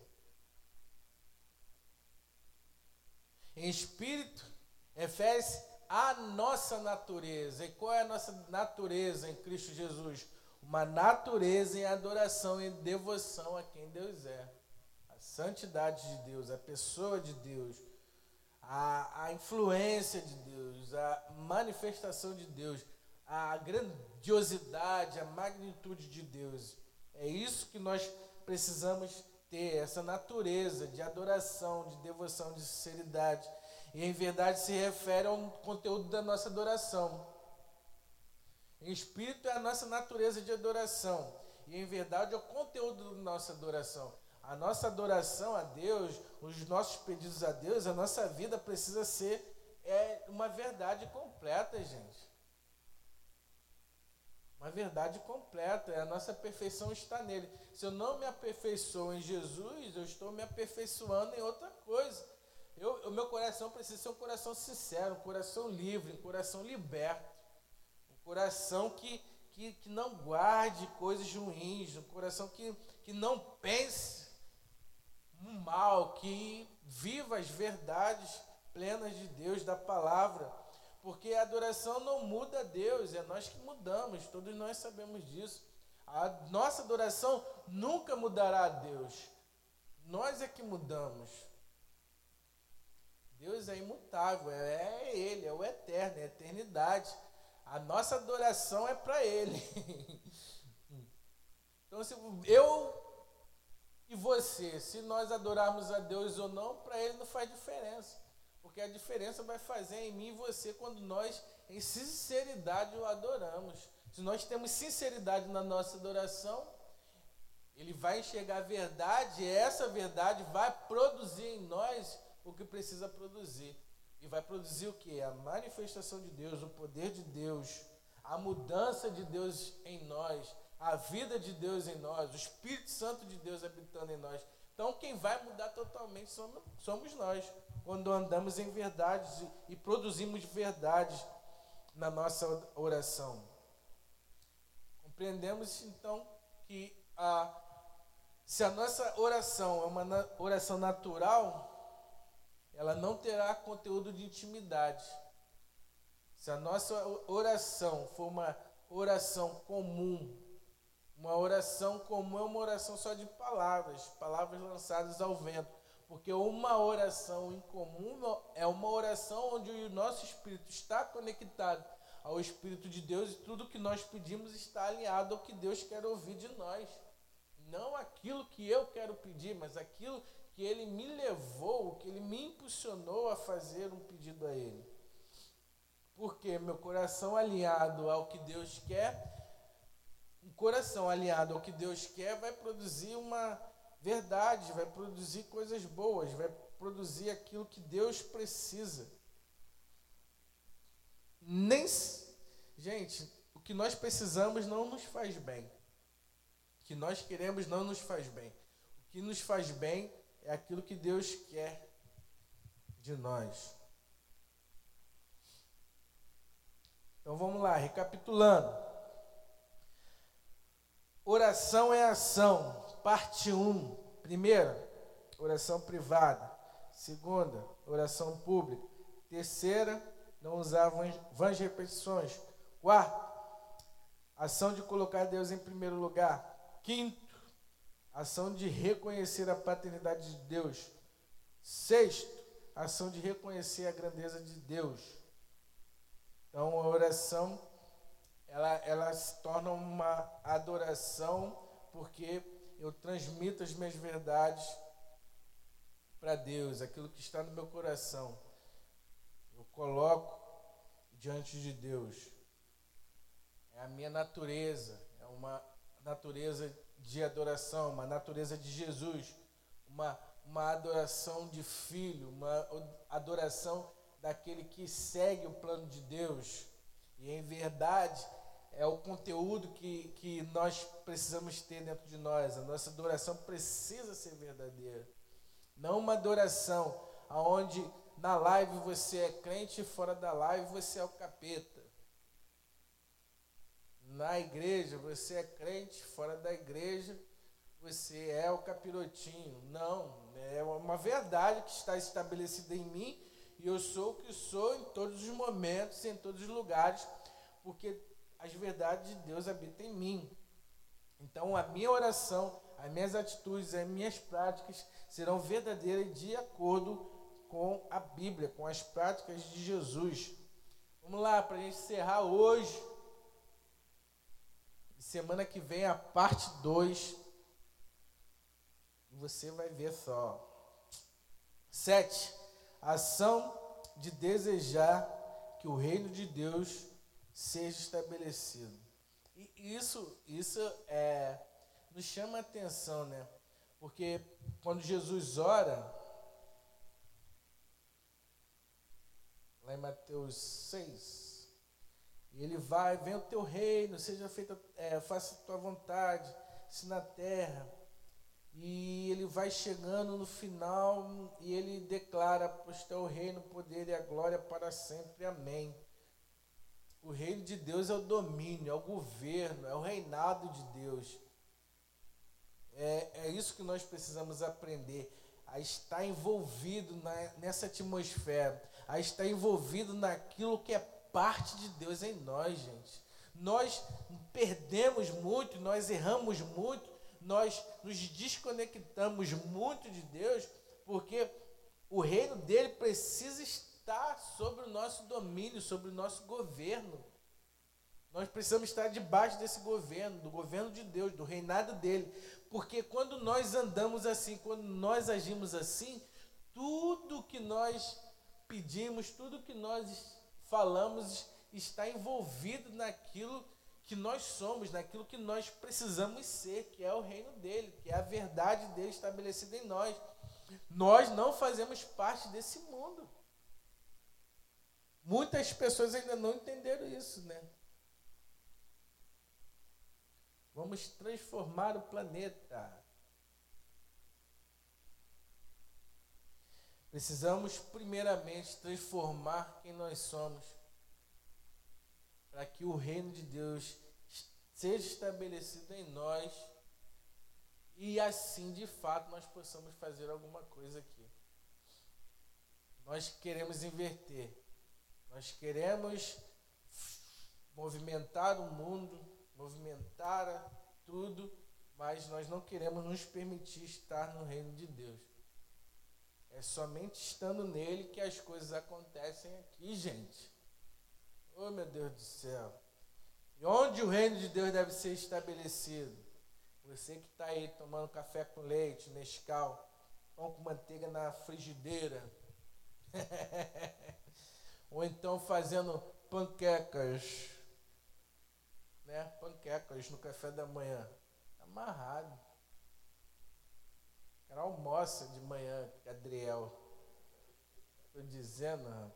Speaker 1: Em espírito, refere-se à nossa natureza. E qual é a nossa natureza em Cristo Jesus? Uma natureza em adoração e devoção a quem Deus é santidade de Deus, a pessoa de Deus, a, a influência de Deus, a manifestação de Deus, a grandiosidade, a magnitude de Deus. É isso que nós precisamos ter, essa natureza de adoração, de devoção, de sinceridade. E em verdade se refere ao conteúdo da nossa adoração. Espírito é a nossa natureza de adoração. E em verdade é o conteúdo da nossa adoração. A nossa adoração a Deus, os nossos pedidos a Deus, a nossa vida precisa ser é, uma verdade completa, gente. Uma verdade completa, a nossa perfeição está nele. Se eu não me aperfeiçoo em Jesus, eu estou me aperfeiçoando em outra coisa. Eu, o meu coração precisa ser um coração sincero, um coração livre, um coração liberto, um coração que, que, que não guarde coisas ruins, um coração que, que não pense um mal, que viva as verdades plenas de Deus, da palavra. Porque a adoração não muda a Deus, é nós que mudamos, todos nós sabemos disso. A nossa adoração nunca mudará a Deus. Nós é que mudamos. Deus é imutável, é Ele, é o eterno, é a eternidade. A nossa adoração é para Ele. então, se eu e você, se nós adorarmos a Deus ou não, para Ele não faz diferença. Porque a diferença vai fazer em mim e você quando nós, em sinceridade, o adoramos. Se nós temos sinceridade na nossa adoração, Ele vai enxergar a verdade e essa verdade vai produzir em nós o que precisa produzir. E vai produzir o que? A manifestação de Deus, o poder de Deus, a mudança de Deus em nós, a vida de Deus em nós, o Espírito Santo de Deus habitando em nós, Então, quem vai mudar totalmente somos, nós, quando andamos em verdades e, e produzimos verdades na nossa oração. Compreendemos então que a, se a nossa oração é uma oração natural, ela não terá conteúdo de intimidade. Se a nossa oração for uma oração comum, uma oração comum é uma oração só de palavras, palavras lançadas ao vento. Porque uma oração em comum é uma oração onde o nosso espírito está conectado ao Espírito de Deus e tudo que nós pedimos está alinhado ao que Deus quer ouvir de nós. Não aquilo que eu quero pedir, mas aquilo que Ele me levou, que Ele me impulsionou a fazer um pedido a Ele. Porque meu coração alinhado ao que Deus quer, coração alinhado ao que Deus quer vai produzir uma verdade, vai produzir coisas boas, vai produzir aquilo que Deus precisa. Nem gente, o que nós precisamos não nos faz bem. O que nós queremos não nos faz bem. O que nos faz bem é aquilo que Deus quer de nós. Então vamos lá, recapitulando. Oração é ação, parte 1. Um. Primeira, oração privada. Segunda, oração pública. Terceira, não usar vãs repetições. Quarto, ação de colocar Deus em primeiro lugar. Quinto, ação de reconhecer a paternidade de Deus. Sexto, ação de reconhecer a grandeza de Deus. Então a oração ela, ela se torna uma adoração porque eu transmito as minhas verdades para Deus, aquilo que está no meu coração. Eu coloco diante de Deus. É a minha natureza, é uma natureza de adoração, uma natureza de Jesus, uma, uma adoração de filho, uma adoração daquele que segue o plano de Deus. E em verdade é o conteúdo que, que nós precisamos ter dentro de nós. A nossa adoração precisa ser verdadeira. Não uma adoração onde na live você é crente e fora da live você é o capeta. Na igreja você é crente, fora da igreja você é o capirotinho. Não, é uma verdade que está estabelecida em mim e eu sou o que sou em todos os momentos, em todos os lugares, porque as verdades de Deus habitam em mim. Então, a minha oração, as minhas atitudes, as minhas práticas serão verdadeiras de acordo com a Bíblia, com as práticas de Jesus. Vamos lá, para a gente encerrar hoje. Semana que vem a parte 2. Você vai ver só. 7 ação de desejar que o reino de Deus seja estabelecido. E isso, isso é, nos chama a atenção, né? Porque quando Jesus ora, lá em Mateus 6, ele vai, vem o teu reino, seja feita, é, faça a tua vontade, se na terra, e ele vai chegando no final e ele declara: Pois teu reino, o poder e a glória para sempre. Amém. O reino de Deus é o domínio, é o governo, é o reinado de Deus. É, é isso que nós precisamos aprender. A estar envolvido na, nessa atmosfera, a estar envolvido naquilo que é parte de Deus em nós, gente. Nós perdemos muito, nós erramos muito nós nos desconectamos muito de Deus, porque o reino dele precisa estar sobre o nosso domínio, sobre o nosso governo. Nós precisamos estar debaixo desse governo, do governo de Deus, do reinado dele. Porque quando nós andamos assim, quando nós agimos assim, tudo que nós pedimos, tudo que nós falamos está envolvido naquilo que nós somos, naquilo que nós precisamos ser, que é o reino dele, que é a verdade dele estabelecida em nós. Nós não fazemos parte desse mundo. Muitas pessoas ainda não entenderam isso, né? Vamos transformar o planeta. precisamos primeiramente transformar quem nós somos, para que o reino de Deus seja estabelecido em nós e assim, de fato, nós possamos fazer alguma coisa aqui. Nós queremos inverter. Nós queremos movimentar o mundo, movimentar tudo, mas nós não queremos nos permitir estar no reino de Deus. É somente estando nele que as coisas acontecem aqui, gente. Oh, meu Deus do céu. E onde o reino de Deus deve ser estabelecido? Você que está aí tomando café com leite, Nescau, pão com manteiga na frigideira. Ou então fazendo panquecas. Né? Panquecas no café da manhã. Amarrado. Cara almoça de manhã, Adriel. Estou dizendo.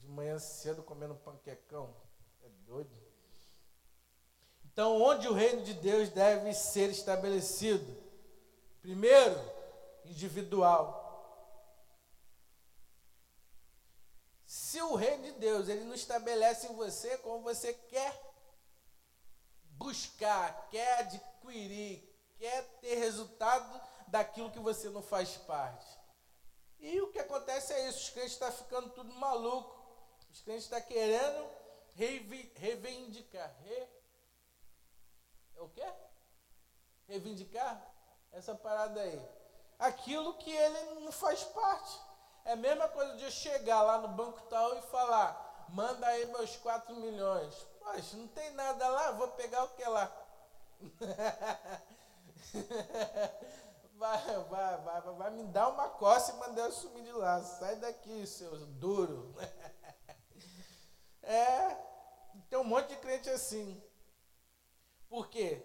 Speaker 1: De manhã cedo comendo panquecão. É doido. Então, onde o reino de Deus deve ser estabelecido? Primeiro, individual. Se o reino de Deus ele não estabelece em você como você quer buscar, quer adquirir, quer ter resultado daquilo que você não faz parte. E o que acontece é isso, os crentes estão tá ficando tudo maluco. Os crentes estão tá querendo reivindicar, é o quê? Reivindicar essa parada aí. Aquilo que ele não faz parte. É a mesma coisa de eu chegar lá no banco tal e falar, manda aí meus 4 milhões. Poxa, não tem nada lá, vou pegar o que lá? Vai, vai, vai, vai, me dar uma coça e mandar eu sumir de lá. Sai daqui, seus duro. É, tem um monte de crente assim. Por quê?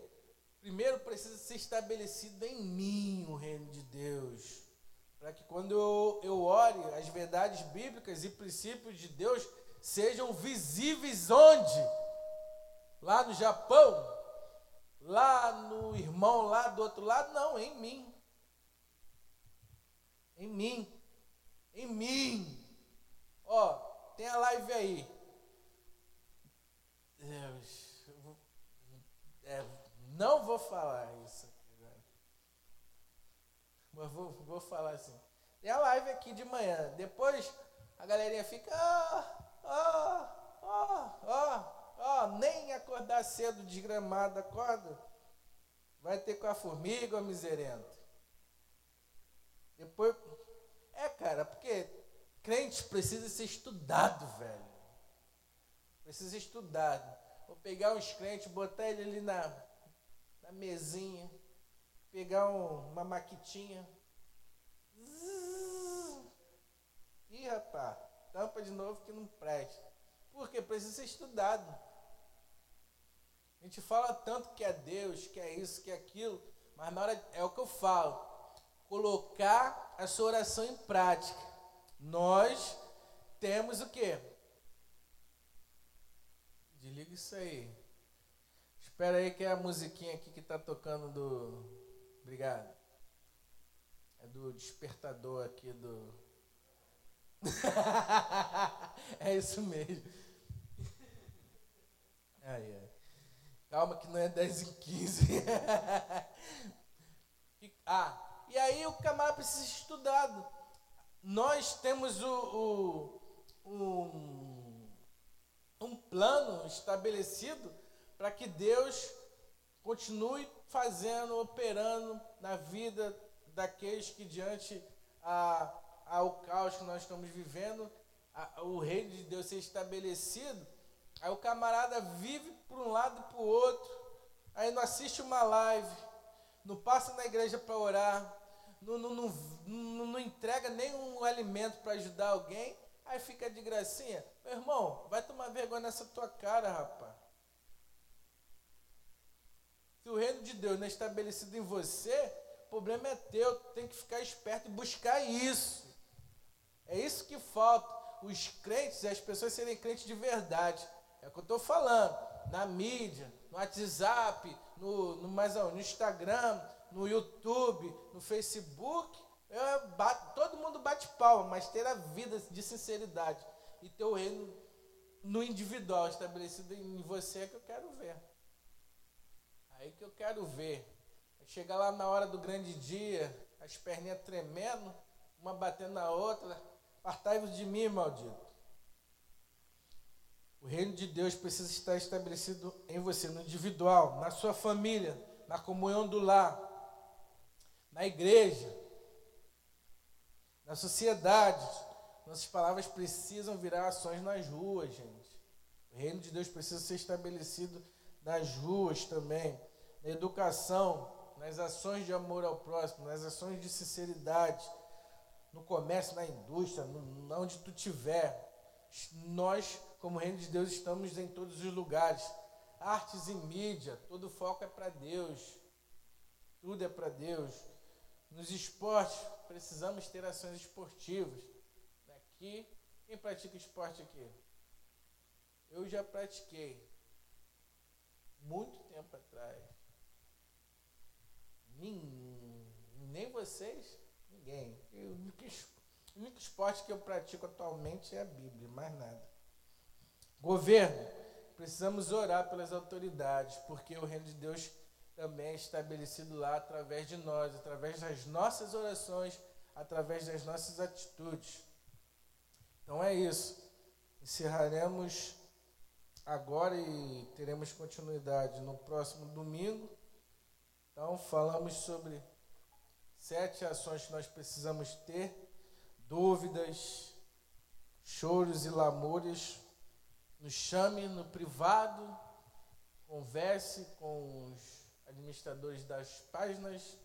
Speaker 1: Primeiro precisa ser estabelecido em mim o reino de Deus. Para que quando eu, eu ore, as verdades bíblicas e princípios de Deus sejam visíveis onde? Lá no Japão? Lá no irmão lá do outro lado? Não, em mim. Em mim. Em mim. Ó, tem a live aí. Deus. É, não vou falar isso. Mas vou, vou falar assim. Tem a live aqui de manhã. Depois a galerinha fica. Ó, ó, ó, ó, nem acordar cedo desgramado acorda. Vai ter com a formiga, miserento. Depois. É, cara, porque crente precisa ser estudado, velho. Precisa ser estudado. Vou pegar uns crentes, botar ele ali na, na mesinha, pegar um, uma maquitinha. Ih, rapaz, tampa de novo que não presta. Porque precisa ser estudado. A gente fala tanto que é Deus, que é isso, que é aquilo, mas na hora é o que eu falo. Colocar a sua oração em prática. Nós temos o quê? Desliga isso aí. Espera aí que é a musiquinha aqui que tá tocando do. Obrigado. É do despertador aqui do. é isso mesmo. Calma que não é 10 e 15. ah, e aí o camarada precisa ser estudado. Nós temos o, o, o um plano estabelecido para que Deus continue fazendo, operando na vida daqueles que diante a, ao caos que nós estamos vivendo, a, o reino de Deus ser estabelecido, aí o camarada vive por um lado e para o outro, aí não assiste uma live, não passa na igreja para orar, não, não, não, não entrega nenhum alimento para ajudar alguém, Aí fica de gracinha. Meu irmão, vai tomar vergonha nessa tua cara, rapaz. Se o reino de Deus não é estabelecido em você, o problema é teu. Tem que ficar esperto e buscar isso. É isso que falta. Os crentes, as pessoas serem crentes de verdade. É o que eu estou falando. Na mídia, no WhatsApp, no, no, mais, no Instagram, no YouTube, no Facebook. Eu bato, todo mundo bate individual, mas ter a vida de sinceridade e ter o reino no individual estabelecido em você é que eu quero ver. Aí que eu quero ver. Chegar lá na hora do grande dia, as perninhas tremendo, uma batendo na outra, partai-vos de mim, maldito. O reino de Deus precisa estar estabelecido em você, no individual, na sua família, na comunhão do lar, na igreja, na sociedade. Nossas palavras precisam virar ações nas ruas, gente. O reino de Deus precisa ser estabelecido nas ruas também, na educação, nas ações de amor ao próximo, nas ações de sinceridade, no comércio, na indústria, no, onde tu tiver. Nós, como reino de Deus, estamos em todos os lugares. Artes e mídia, todo foco é para Deus. Tudo é para Deus. Nos esportes, precisamos ter ações esportivas. Aqui, quem pratica esporte aqui? Eu já pratiquei. Muito tempo atrás. Nem, nem vocês, ninguém. o único esporte que eu pratico atualmente é a Bíblia, mais nada. Governo, precisamos orar pelas autoridades, porque o reino de Deus também é estabelecido lá através de nós, através das nossas orações, através das nossas atitudes. Então é isso. Encerraremos agora e teremos continuidade no próximo domingo. Então falamos sobre sete ações que nós precisamos ter, dúvidas, choros e lamores. Nos chame no privado, converse com os administradores das páginas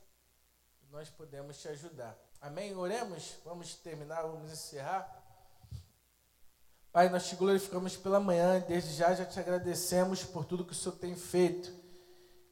Speaker 1: e nós podemos te ajudar. Amém? Oremos? Vamos terminar, vamos encerrar. Pai, nós te glorificamos pela manhã, desde já já te agradecemos por tudo que o Senhor tem feito.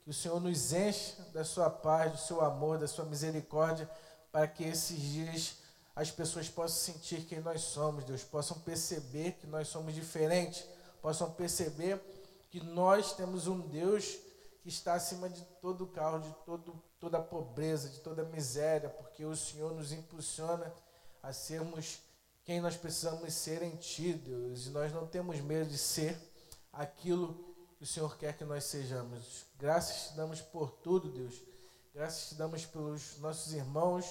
Speaker 1: Que o Senhor nos enche da sua paz, do seu amor, da sua misericórdia, para que esses dias as pessoas possam sentir quem nós somos, Deus, possam perceber que nós somos diferentes, possam perceber que nós temos um Deus que está acima de todo o caos, de todo, toda a pobreza, de toda a miséria, porque o Senhor nos impulsiona a sermos quem nós precisamos ser em Ti, Deus. E nós não temos medo de ser aquilo que o Senhor quer que nós sejamos. Graças te damos por tudo, Deus. Graças te damos pelos nossos irmãos,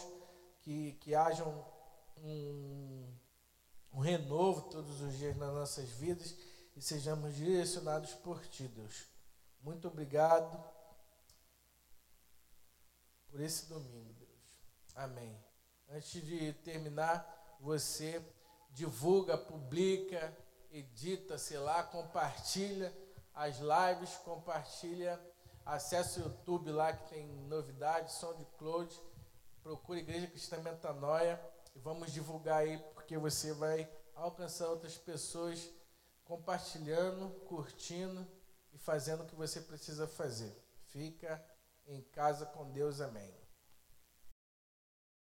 Speaker 1: que, que hajam um, um renovo todos os dias nas nossas vidas e sejamos direcionados por Ti, Deus. Muito obrigado por esse domingo, Deus. Amém. Antes de terminar, você divulga, publica, edita, sei lá, compartilha as lives, compartilha, acessa o YouTube lá que tem novidades, SoundCloud, procura Igreja Cristã Metanoia e vamos divulgar aí porque você vai alcançar outras pessoas compartilhando, curtindo e fazendo o que você precisa fazer. Fica em casa com Deus, amém.